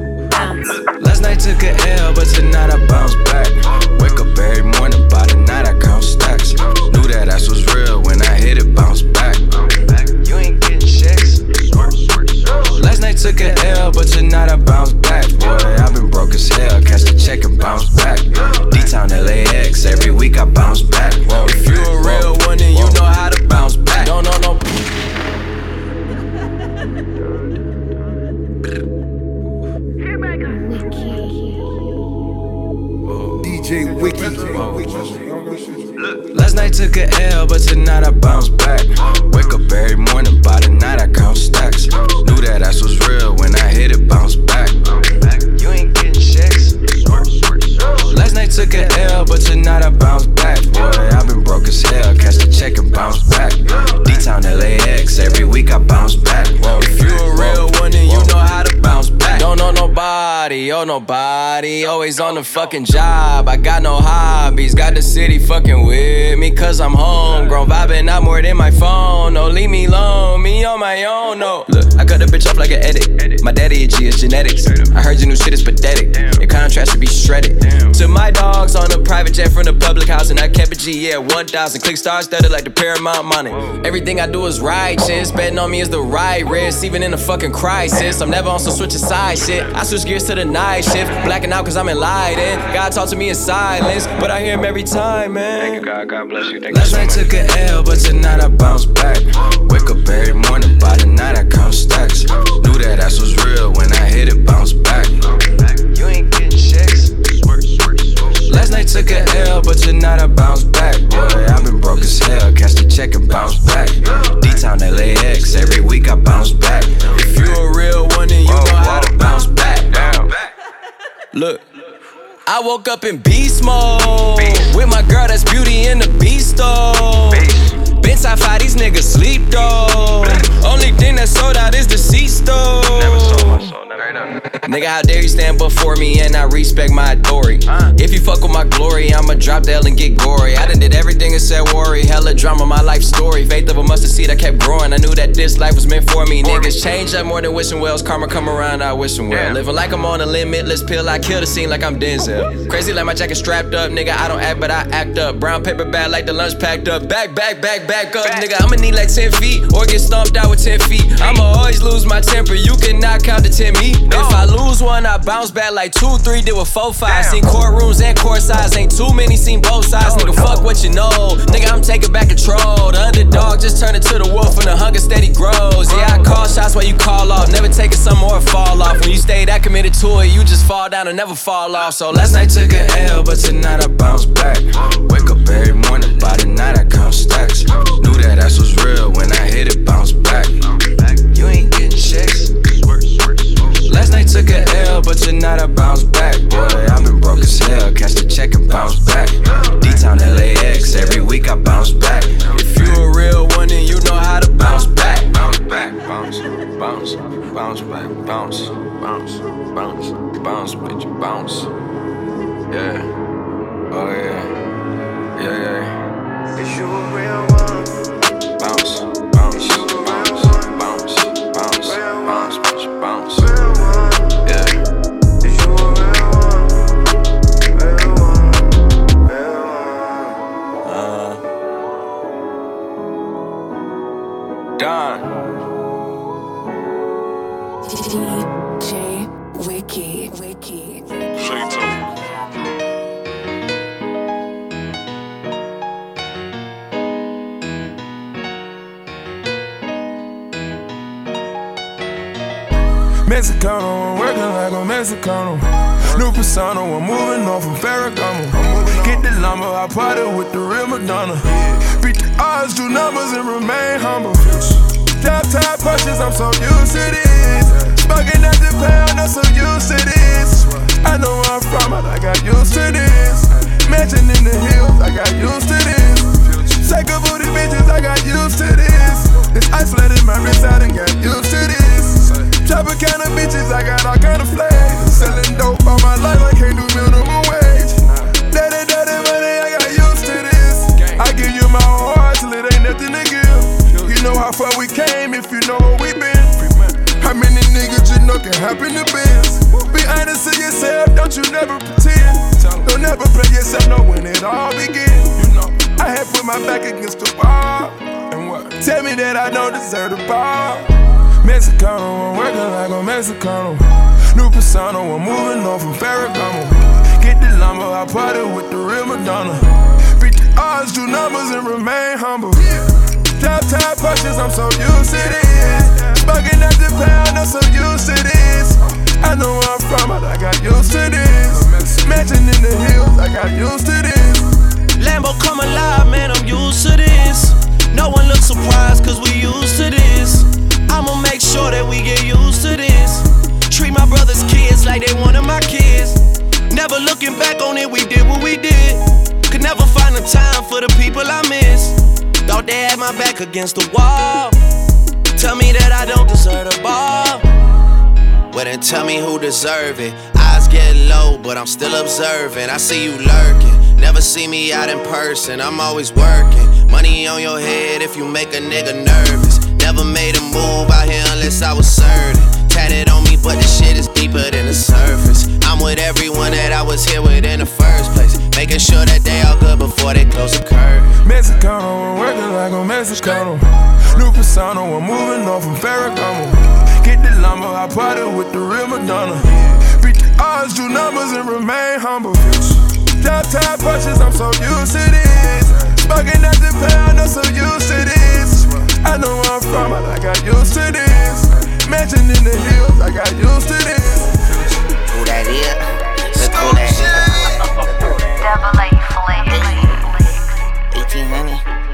Last night took a L, but tonight I bounce back. Wake up every morning, by the night fucking job. I got no hobbies, got the city fucking with me, cause I'm home. homegrown. Vibing out more than my phone. No, leave me alone, me on my own, no. I cut the bitch off like an edit. My daddy G, is genetics. I heard your new shit is pathetic. Your contrast should be shredded. To my dogs on a private jet from the public house, and I kept a G, yeah, 1,000. Click stars studded like the Paramount money. Everything I do is righteous. Betting on me is the right risk, even in a fucking crisis. I'm never on some switch side shit. I switch gears to the night shift. Blacking out cause I'm enlightened. God talk to me in silence, but I hear him every time, man. Thank you, God. God bless you. Thank Last night took a L, but tonight I bounce back. Wake up every morning, by the night I count stacks. Knew that ass was real when I hit it, bounce back. You ain't getting checks. Last night took a L, but tonight I bounce back. Boy, I've been broke as hell, catch the check and bounce back. D-Town LAX, every week I bounce back. If you a real one, then you know how to bounce back. Look. I woke up in beast mode with my girl that's beauty in the beast though. Been top five, these niggas sleep though. Only thing that sold out is the seats though. Nigga, how dare you stand before me and I respect my authority? If you fuck with my glory, I'ma drop the L and get gory. I done did everything and said worry. Hella drama, my life story. Faith of a mustard seed, I kept growing. I knew that this life was meant for me. Niggas change up more than wishing wells. Karma come around, I wish them well. Living like I'm on a limitless pill, I kill the scene like I'm Denzel. Crazy like my jacket strapped up, nigga. I don't act, but I act up. Brown paper bag like the lunch packed up. Back, back, back, back up, nigga. I'ma need like 10 feet or get stomped out with 10 feet. I'ma always lose my temper. You cannot count the 10 me. If I lose one, I bounce back like 2, 3, did with 4, 5. Seen courtrooms and court sides, ain't too many seen both sides. Nigga, fuck what you know. Nigga, I'm taking back control. The underdog just turned into the wolf and the hunger steady grows. Yeah, I call shots while you call off. Never taking some more fall off. When you stay that committed to it, you just fall down and never fall off. So last night took a L, but tonight I bounce back. Wake up every morning, by the night I count stacks. Knew that ass was real when I hit it, bounce back. You ain't getting checks. Last night took a L, but tonight I bounce back, boy. I've been broke as hell, catch the check and bounce back. D Town LAX, every week I bounce back. If you a real one, then you know how to bounce back. Bounce back, bounce, bounce, bounce back, bounce, bounce, bounce, bounce, bitch, bounce. Yeah, oh yeah, yeah, yeah. Cause you a real one. Mexicano, I'm working like a Mexicano. New persona, I'm moving on from Ferragamo. Get the llama, I party with the real Madonna. Beat the odds, do numbers, and remain humble. Top top punches, I'm so used to this. Never looking back on it, we did what we did. Could never find the time for the people I miss. Thought they had my back against the wall. Tell me that I don't deserve the ball. Well, then tell me who deserve it. Eyes get low, but I'm still observing. I see you lurking. Never see me out in person, I'm always working. Money on your head if you make a nigga nervous. Never made a move out here unless I was certain. Tatted on me, but the shit is deeper than the surface. I'm with everyone that I was here with in the first place. Making sure that they all good before they close the curtain. Mexicano, I'm working like a Mexicano. New persona, I'm moving on from Ferragamo. Get the llama, I party with the real Madonna. Beat the odds, do numbers, and remain humble. Top top punches, I'm so used to this. Bugging at the pound, I'm so used to this. I know where I'm from, I got used to this. Mansion in the hills, I got used to this. That is? Look who that. Double A flick. 1800.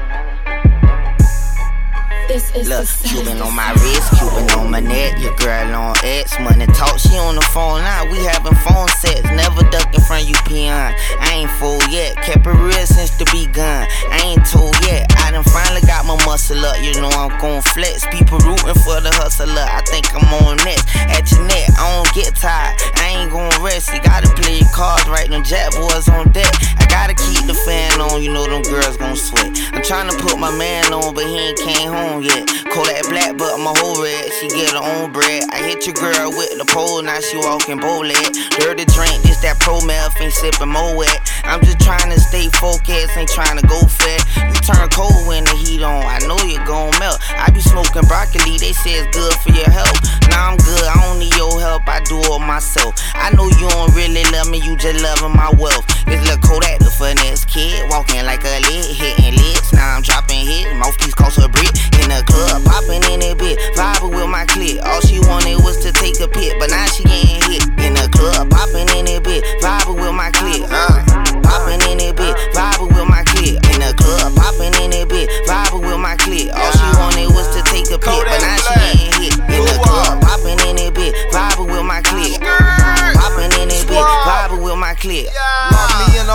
This is Look. Cuban on my wrist, Cuban on my neck. Your girl on X, money talk, she on the phone now. We having phone sets, never ducking from you peon. I ain't full yet, kept it real since the begun. I ain't told yet, I done finally got my muscle up. You know I'm gon' flex. People rooting for the hustler. I think I'm on next. At your neck, I don't get tired. I ain't gon' rest. You gotta play your cards right. Them jack boys on deck. I gotta keep the fan on. You know them girls gon' sweat. I'm tryna put my man on, but he ain't came home yet. Kodak Black, but my whole red. She get her own bread. I hit your girl with the pole, now she walking bowleg. Dirty drink, this that pro meth, ain't sipping more wet. I'm just trying to stay focused, ain't trying to go fat. You turn cold when the heat on, I know you're gon' melt. I be smoking broccoli, they say it's good for your health. Now I'm good, I don't need your help, I do it myself. I know you don't really love me, you just loving my wealth. This little Kodak, the finesse kid, walking like a lid, hitting lids. Now I'm dropping hit, mouthpiece cost a brick. In the club, popping in it bit, vibing with my clique. All she wanted was to take a pit, but now she getting hit. In the club, popping in it bit, vibing with my clique. Uh, popping in it bit, vibing with my clique. In the club, popping in it bit, vibing with my clique. All she wanted was to take a pit, but now she getting hit. In the club, popping in it bit, vibing with my clique. Popping in it bit, vibing with my clique.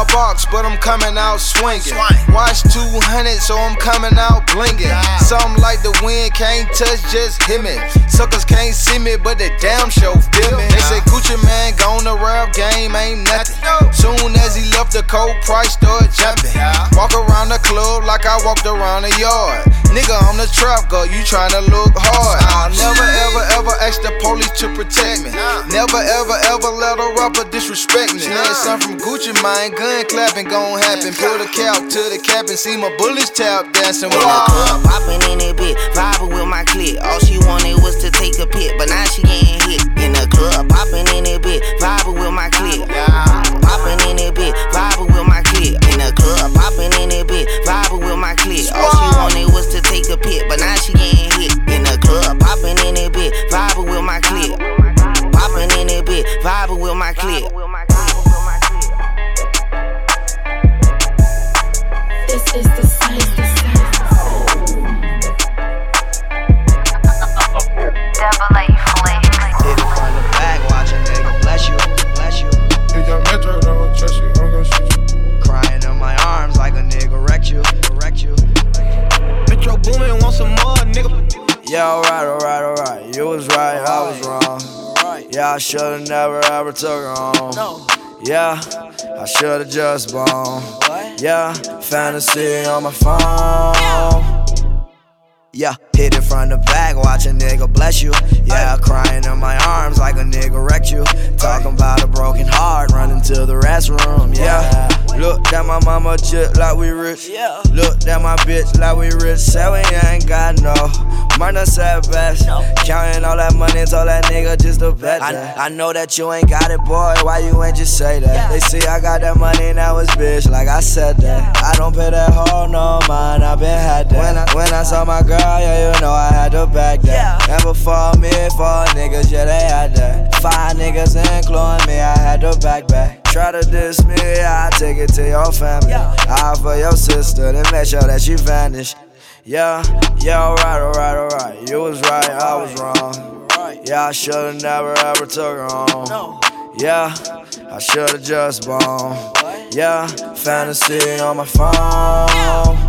Lock me in a box, but I'm coming out swinging. Watch 200, so I'm coming out blinging. Something like the wind can't touch, just hit me. Suckers can't see me, but the damn show feel me. They say Gucci Mane gone the rap game ain't nothing. Soon as he left the cold price start jumping. Walk around the club like I walked around the yard. Nigga, I'm the trap girl, you tryna look hard. I'll never, ever, ever ask the police to protect me. Never, ever, ever let a rapper disrespect me. Man, son from Gucci, mine gun clapping gon' happen. Pull the cap to the cap and see my bullets tap dancing. In the club, popping in it bit, vibing with my clique. All she wanted was to take a pic, but now she getting hit. In the club, popping in it bit, vibing with my clique. Popping in it bit, vibing with my clique. In the club, popping in it bit, vibing with my clique. All she wanted was to take a pic, but now she getting hit. In the club, popping in it bit, vibing with my clique. Popping in it bit, vibing with my clique. I should've never ever took her home. Yeah, I should've just blown. Yeah, fantasy on my phone. Yeah, hit it from the back, watch a nigga bless you. Yeah, crying in my arms like a nigga wrecked you. Talking about a broken heart, running to the restroom. Yeah, look at my mama just like we rich. Yeah. Look at my bitch like we rich. Say we ain't got no money, said best. Counting all that money, told that nigga just to bet that. I, I know that you ain't got it, boy. Why you ain't just say that? They see I got that money, now it's bitch, like I said that. I don't pay that hoe no mind, I been had that. When I, when I saw my girl, yeah, you know I had to back that. Never fall me, for niggas, yeah, they had that. Five niggas including me, I had to back back. Try to diss me, I take it to your family. I for your sister, then make sure that she vanish. Yeah, yeah, alright, alright, alright. You was right, I was wrong. Yeah, I should've never ever took her home. Yeah, I should've just blown. Yeah, fantasy on my phone.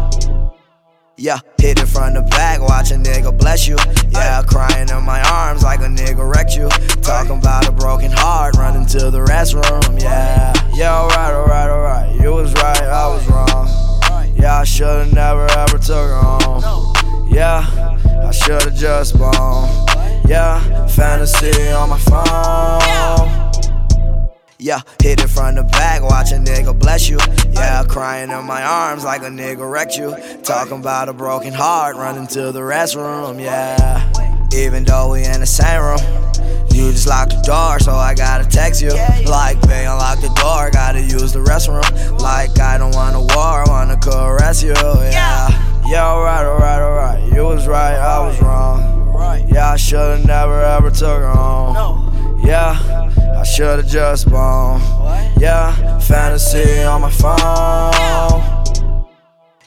Yeah, hit it from the back, watch a nigga bless you. Yeah, crying in my arms like a nigga wrecked you. Talking about a broken heart, running to the restroom. Yeah, yeah, alright, alright, alright. You was right, I was wrong. Yeah, I should've never ever took her home. Yeah, I should've just blown. Yeah, fantasy on my phone. Yeah, hit it from the back, watch a nigga bless you. Yeah, crying in my arms like a nigga wrecked you. Talking about a broken heart, running to the restroom. Yeah, even though we in the same room. You just locked the door, so I gotta text you. Like, babe, unlock the door, gotta use the restroom. Like, I don't want a war, I wanna caress you. Yeah, yeah, alright, alright, alright. You was right, I was wrong. Yeah, I should've never ever took her home. Yeah, I should've just blown. Yeah, fantasy on my phone.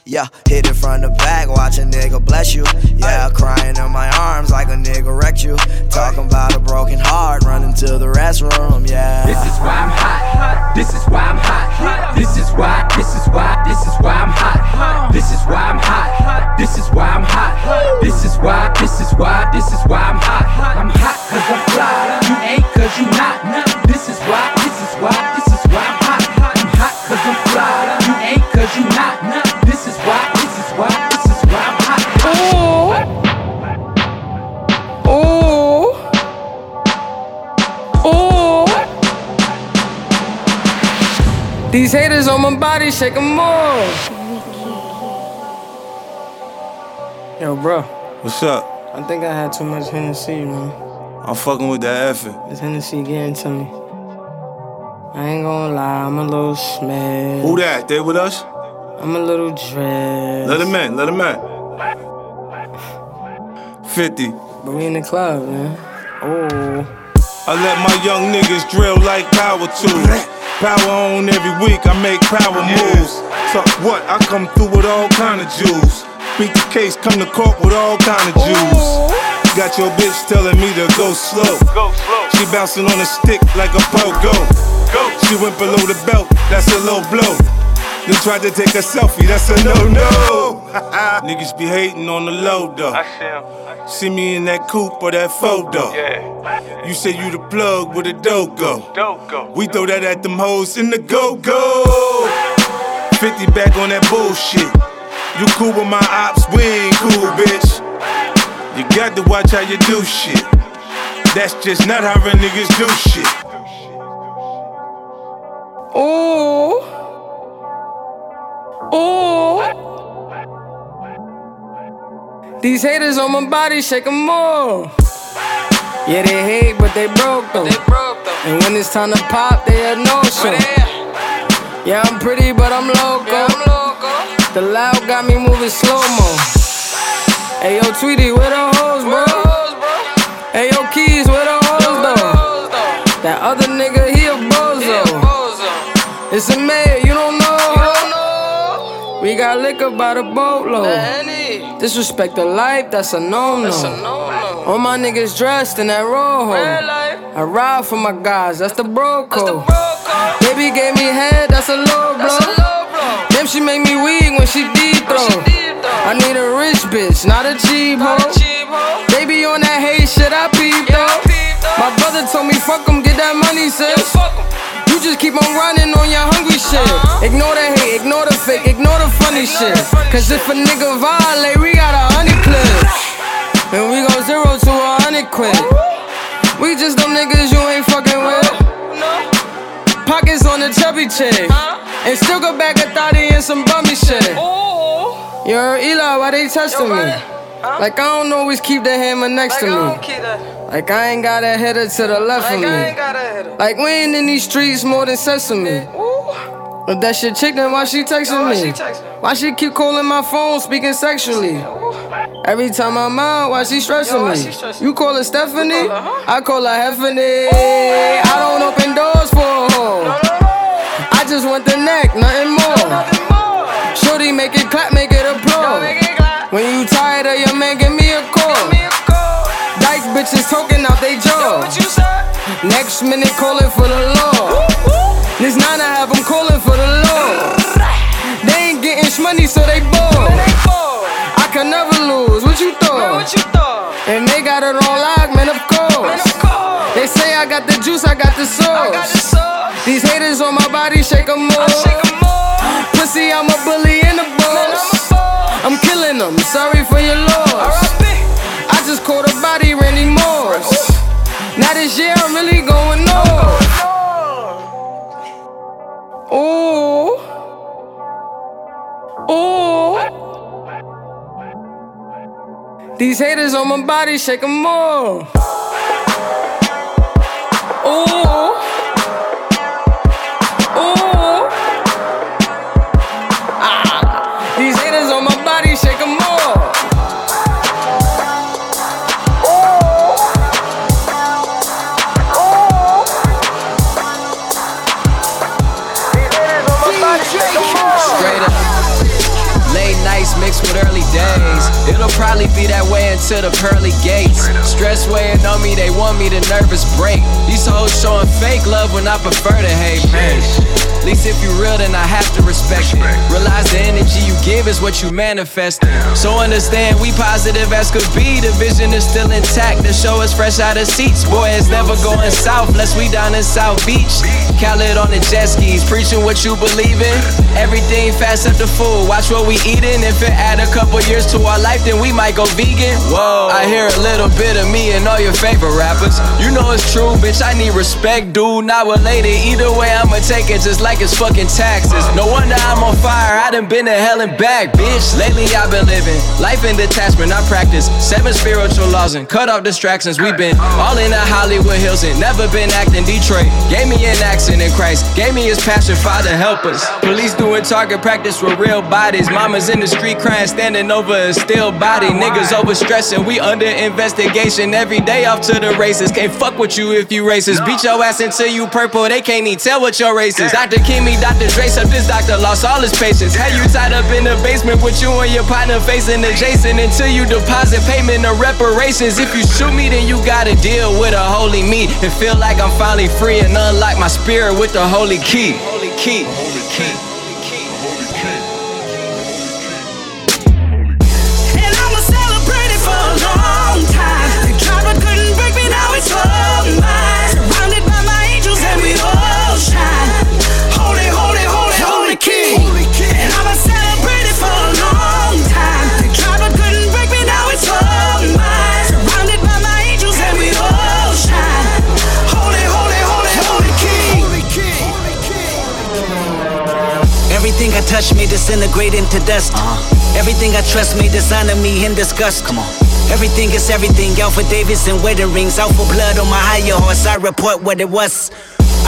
Yeah, hit it from the back, watch a nigga bless you. Yeah, crying in my arms like a nigga wrecked you. Talking about a broken heart, running to the restroom. Yeah. This is why I'm hot. This is why I'm hot. This is why. This is why. This is why I'm hot. This is why I'm hot. This is why I'm hot. This is why. This is why. This is why I'm hot. I'm hot cause I'm fly. You ain't cause you not. This is why. This is why. This These haters on my body, shake 'em off. Yo, bro. What's up? I think I had too much Hennessy, man. I'm fucking with that effort. This Hennessy getting to me. I ain't gonna lie, I'm a little smashed. Who that? They with us? I'm a little dressed. Let him in, let him in. 50. But we in the club, man. Oh. I let my young niggas drill like power tools. Power on every week, I make power moves. So what? I come through with all kind of juice. Beat the case, come to court with all kind of juice. Got your bitch telling me to go slow. She bouncing on a stick like a pogo. She went below the belt, that's a low blow. Then tried to take a selfie, that's a no-no. Niggas be hating on the low though. See me in that coupe or that photo. You say you the plug with a go. We throw that at them hoes in the go-go. 50 back on that bullshit. You cool with my ops, we ain't cool, bitch. You got to watch how you do shit. That's just not how real niggas do shit. Ooh. Ooh. These haters on my body, shake 'em off. Yeah, they hate, but they broke them. And when it's time to pop, they a no show. Yeah, I'm pretty, but I'm local i'm local The loud got me moving slow mo. Hey yo, Tweety, where the hoes, bro? Hey yo, Keys, where the hoes though? That other nigga, he a bozo. It's a We got liquor by the boatload. Disrespect the life, that's a no-no. All my niggas dressed in that rojo. I ride for my guys, that's the bro code. Baby gave me head, that's a low blow. Damn, she make me weak when she deep throw. I need a rich bitch, not a cheap hoe. Baby on that hate shit, I peep though. My brother told me fuck fuck 'em, get that money, sis. You just keep on running on your hungry shit. Ignore the hate, ignore the fake, ignore the funny shit. Cause if a nigga violate, we got a hundred clips. And we go zero to a hundred quid. We just them niggas you ain't fucking with. Pockets on the chubby chick. And still go back a thotty and some bummy shit. Yo, Eli, why they testing me? Like I don't always keep the hammer next to me. Like I ain't got a header to the left of me. Like we ain't in these streets more than sesame. If that shit chick, then why she texting me? Why she keep calling my phone, speaking sexually? Every time I'm out, why she stressing me? You call her Stephanie? I call her Heffany. I don't open doors for a hoe. I just want the neck, nothing more. nothing more. Shorty, make it clap, make it applaud. When you tired of your man, give me a call. Dyke bitches talking out they jaw. Next minute calling for the law. This nine I have them calling for the law. They ain't getting money, so they bored. I can never lose. What you thought? And they got it on lock, man. Of course. They say I got the juice, I got the sauce. These haters on my body, shake 'em off. Pussy, I'm a bully in the boss. I'm them. Sorry for your loss. I just caught a body, Randy Moss. Now this year I'm really going north. Ooh. Ooh. These haters on my body, shake 'em off. Ooh. Ooh. Probably be that way until the pearly gates. Stress weighing on me, they want me to nervous break. These hoes showing fake love when I prefer to hate, man. At least if you real, then I have to respect it. Realize the energy you give is what you manifest. So understand we positive as could be. The vision is still intact. The show is fresh out of seats. Boy, it's never going south unless we down in South Beach. Khaled on the jet skis, preaching what you believe in. Everything fast up the food. Watch what we eating. If it add a couple years to our life, then we might go vegan. Whoa, I hear a little bit of me and all your favorite rappers. You know it's true, bitch. I need respect, dude. Not related. Either way, I'ma take it just like it's fucking taxes. No wonder. I done been to hell and back, bitch. Lately I've been living life in detachment. I practice seven spiritual laws and cut off distractions. We've been all in the Hollywood Hills and never been acting Detroit. Gave me an accent in Christ. Gave me his passion. Father help us. Police doing target practice with real bodies. Mamas in the street crying, standing over a still body. Niggas overstressing. We under investigation every day off to the races. Can't fuck with you if you racist. Beat your ass until you purple. They can't even tell what your race is. Dr. Kimmy, Dr. Dre, up this doctor lost all his patience. Had you tied up in the basement with you and your partner facing adjacent until you deposit payment of reparations. If you shoot me, then you gotta deal with a holy me and feel like I'm finally free and unlock my spirit with the holy key. Holy key. Holy key. And I'ma celebrate it for a long time. Tried but couldn't break me, now it's all touch may disintegrate into dust. Uh-huh. Everything I trust may dishonor me in disgust. Come on. Everything is everything. Alpha Davis and wedding rings. Out for blood on my higher horse. I report what it was.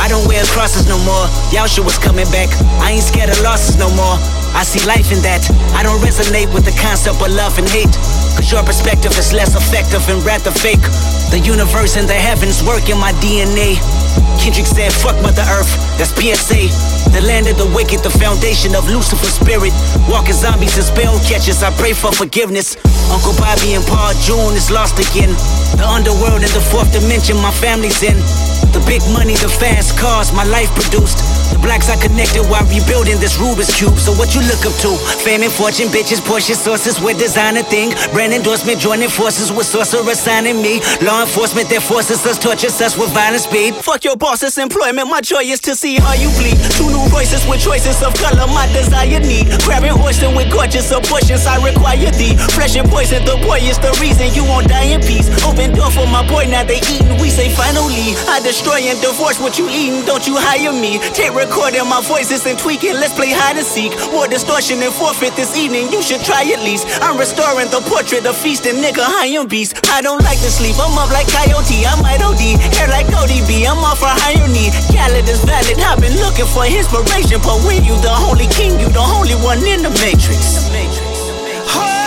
I don't wear crosses no more. Yausha was coming back. I ain't scared of losses no more. I see life in that. I don't resonate with the concept of love and hate. Cause your perspective is less effective and rather fake. The universe and the heavens work in my DNA. Kendrick said, fuck Mother Earth, that's PSA. The land of the wicked, the foundation of Lucifer's spirit. Walking zombies and spell catchers, I pray for forgiveness. Uncle Bobby and Paul June is lost again. The underworld and the fourth dimension, my family's in. The big money, the fast cars, my life produced. The blacks I connected while rebuilding this Rubik's Cube. So what you look up to? Fame and fortune, bitches, Porsche sources with designer thing. Brand endorsement, joining forces with sorcerer signing me. Law enforcement that forces us, tortures us with violent speed. Fuck your boss's employment, my joy is to see how you bleed. Two new voices with choices of color, my desire need. Grabbing hoisting with gorgeous abortions, I require thee. Fresh and poison, the boy is the reason you won't die in peace. Open door for my boy, now they eating, we say finally. I destroy and divorce what you eating, don't you hire me. Take recording my voices and tweaking, let's play hide and seek. More distortion and forfeit this evening, you should try at least. I'm restoring the portrait of feasting, nigga, I am beast. I don't like to sleep, I'm up like coyote, I might OD. Hair like Cody I'm off for higher need. Khaled is valid, I've been looking for inspiration, but when you the holy king, you the only one in the matrix. yeah.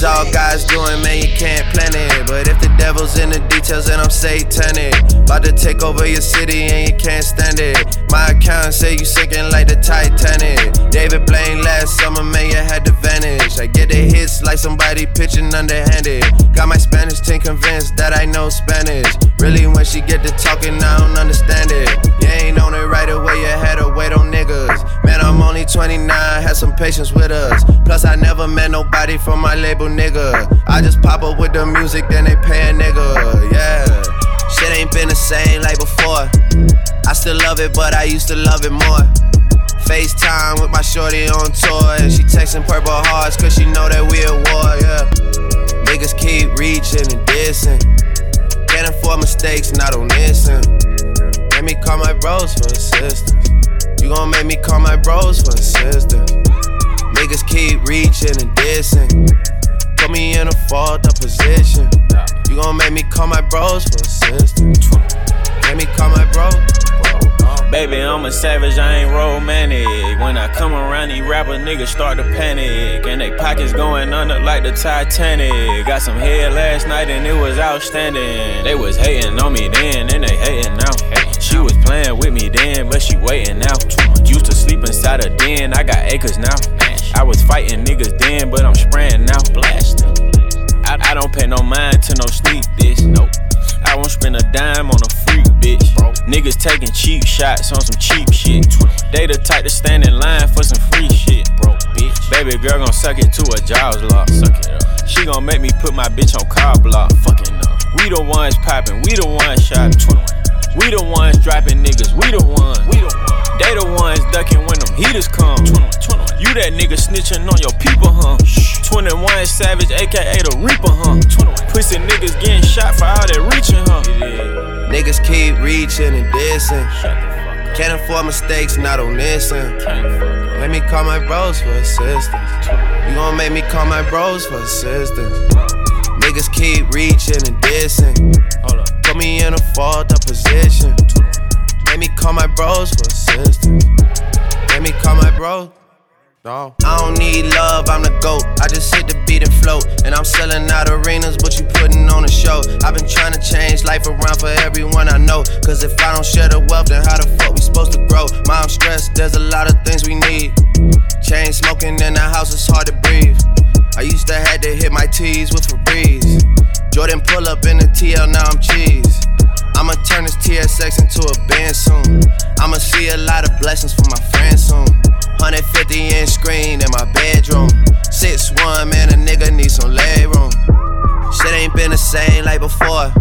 Is all God's doing, man, you can't plan it. But if the devil's in the details, then I'm satanic. About to take over your city and you can't stand it. My accountant say you sinking like the Titanic. David Blaine last summer, man, you had to vanish. I get the hits like somebody pitching underhanded. Got my Spanish team convinced that I know Spanish. Really, when she get to talking, I don't understand it. You ain't on it right away, you had to wait on niggas. Man, I'm only 29, had some patience with us. Plus, I never met nobody from my label, nigga. I just pop up with the music, then they pay a nigga, yeah. Shit ain't been the same like before. I still love it, but I used to love it more. FaceTime with my shorty on tour, and she texting purple hearts, cause she know that we at war, yeah. Niggas keep reaching and dissing. Can't afford mistakes, not on this end. Let me call my bros for assistance. You gon' make me call my bros for assistance. Niggas keep reaching and dissing. Me in a fault up position. You gon' make me call my bros for assistance. Let me call my bro. Baby, I'm a savage, I ain't romantic. When I come around, these rapper niggas start to panic. And they pockets going under like the Titanic. Got some head last night and it was outstanding. They was hating on me then and they hating now. She was playing with me then, but she waiting now. Used to sleep inside a den, I got acres now. I was fighting niggas then, but I'm spraying now. Blasting. I, I don't pay no mind to no sneak this. Nope. I won't spend a dime on a freak, bitch. Niggas taking cheap shots on some cheap shit. They the type to stand in line for some free shit, bro. Bitch. Baby girl gon' suck it to a jaws lock. Suck it up. She gon' make me put my bitch on car block. Fucking up. We the ones popping, we the ones shopping. We the ones dropping niggas, we the ones. We the ones. They the ones ducking when them heaters come. 21, 21. You that nigga snitching on your people, huh? 21 Savage, aka the Reaper, huh? 21. Pussy niggas getting shot for all that reaching, huh? Niggas keep reaching and dissing. Can't afford mistakes, not on this end. Let me call my bros for assistance. You gon' make me call my bros for assistance. Niggas keep reaching and dissing. Put me in a fault up position. Let me call my bros for assistance. Let me call my bros. No. I don't need love, I'm the GOAT. I just hit the beat and float. And I'm selling out arenas, but you putting on a show. I've been trying to change life around for everyone I know. Cause if I don't share the wealth, then how the fuck we supposed to grow? Mom stressed, there's a lot of things we need. Chain smoking in the house, it's hard to breathe. I used to had to hit my T's with Febreze. Jordan pull up in the TL, now I'm cheese. I'ma turn this TSX into a Benz soon. I'ma see a lot of blessings for my friends soon. 150 inch screen in my bedroom. 6'1, man, a nigga need some leg room. Shit ain't been the same like before.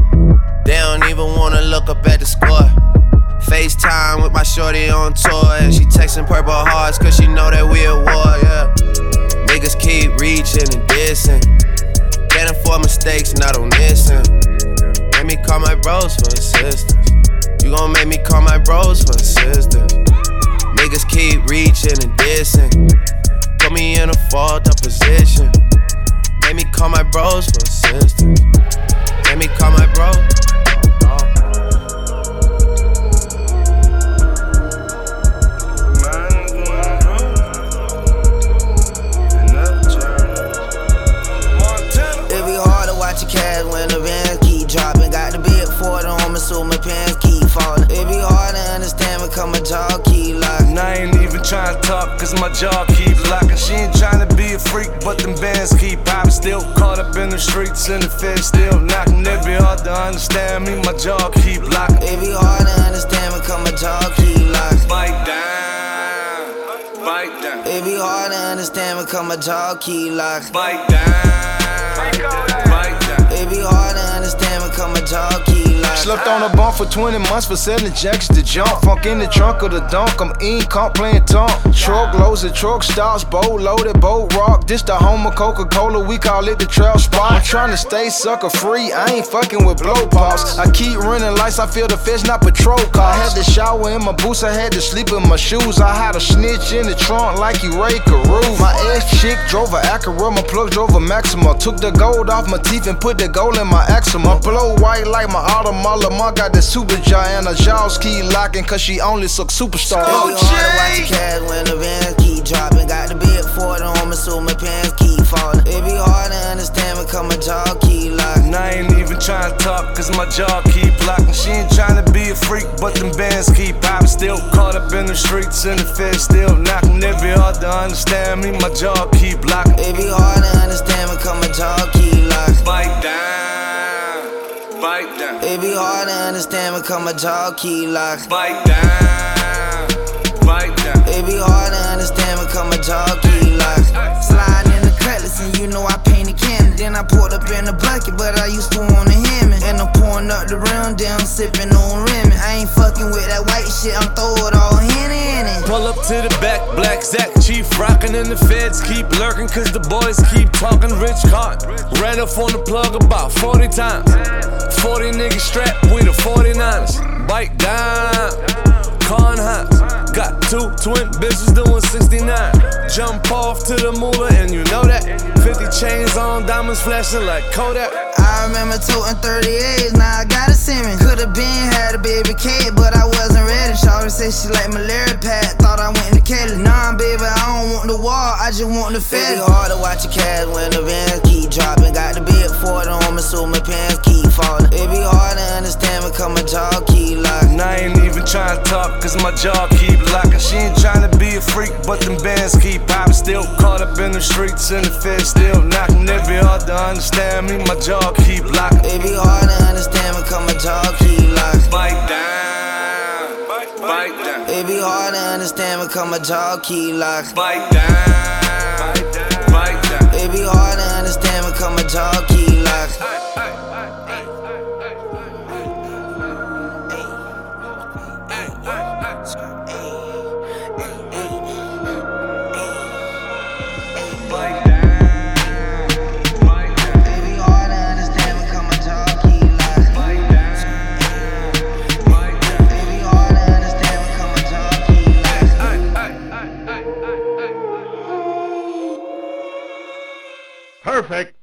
They don't even wanna look up at the score. FaceTime with my shorty on tour. And she texting purple hearts cause she know that we at war, yeah. Niggas keep reaching and dissing. Can't afford mistakes, not on this end. Me call my bros for assistance. You gon' make me call my bros for assistance. Niggas keep reaching and dissing. Put me in a fault up position. Make me call my bros for assistance. Make me call my bros. It be hard to understand because my jaw keep locking. And I ain't even trying to talk, cause my jaw keep locking. She ain't trying to be a freak, but them bands keep popping. Still caught up in the streets and the feds still knocking. It be hard to understand me, my jaw keep locking. It be hard to understand because my jaw keep locking. Bite down, bite down. It be hard to understand because my jaw keep locking. Bite down, bite down. It be hard to understand my jaw keep locking. Slept on a bump for 20 months for selling jacks to jump. Funk in the trunk of the dunk, I'm in, comp playing tonk. Truck loads of truck stops, boat loaded, boat rock. This the home of Coca Cola, we call it the trail spot. I'm trying to stay sucker free, I ain't fucking with blow pops. I keep running lights, I feel the fish, not patrol car. I had to shower in my boots, I had to sleep in my shoes. I had a snitch in the trunk like you Rae Carruth. My ex chick drove a Acura, my plug drove a Maxima. Took the gold off my teeth and put the gold in my eczema. Blow white like my Audemars Lamar got the super giant. Her jaws keep locking cause she only suck superstars. Be hard to watch cash when the vans keep dropping. Got the big Ford on me, so my pants keep falling. It be hard to understand because my jaw keep locking. And I ain't even trying to talk, cause my jaw keep locking. She ain't trying to be a freak, but them bands keep popping. Still caught up in the streets and the feds still knocking. It be hard to understand me, my jaw keep locking. It be hard to understand because my jaw keep down, bite down. It be hard to understand because my jaw keep locking. Bite down, bite down. It be hard to understand because my jaw keep locking. Sliding in the cutlass and you know I painted candy. Then I poured up in the bucket, but I used to wanna him. And I'm pouring up the round down, sipping on Remy. I ain't fucking with that white shit, I'm throw it all in it. Pull up to the back, black Zach, chief rockin' and the feds keep lurking cause the boys keep talking rich cotton. Ran up on the plug about 40 times. 40 niggas strapped with the 49ers. Bite down, con hops. Got two twin bitches doing 69. Jump off to the moolah and you know that. 50 chains on, diamonds flashing like Kodak. I remember toting 38s, now I got a Simmons. Could've been had a baby kid, but I wasn't ready. Shawty said she like malaria pad, thought I went to Kelly. Nah, baby, I don't want the wall, I just want the fed. It be hard to watch your cash when the vans keep dropping. Got the big Ford on me, so my pants keep falling. It be hard to understand because my jaw keep locking. And I ain't even trying to talk, cause my jaw keep locking. She ain't trying to be a freak, but them bands keep popping. Still caught up in the streets and the feds still knocking. It be hard to understand me, my jaw keep locking. It be hard to understand because my jaw keep locking. Bite down, bite down. It be hard to understand because my jaw keep locking. Bite down, bite down. It be hard to understand because my jaw keep locking. Perfect.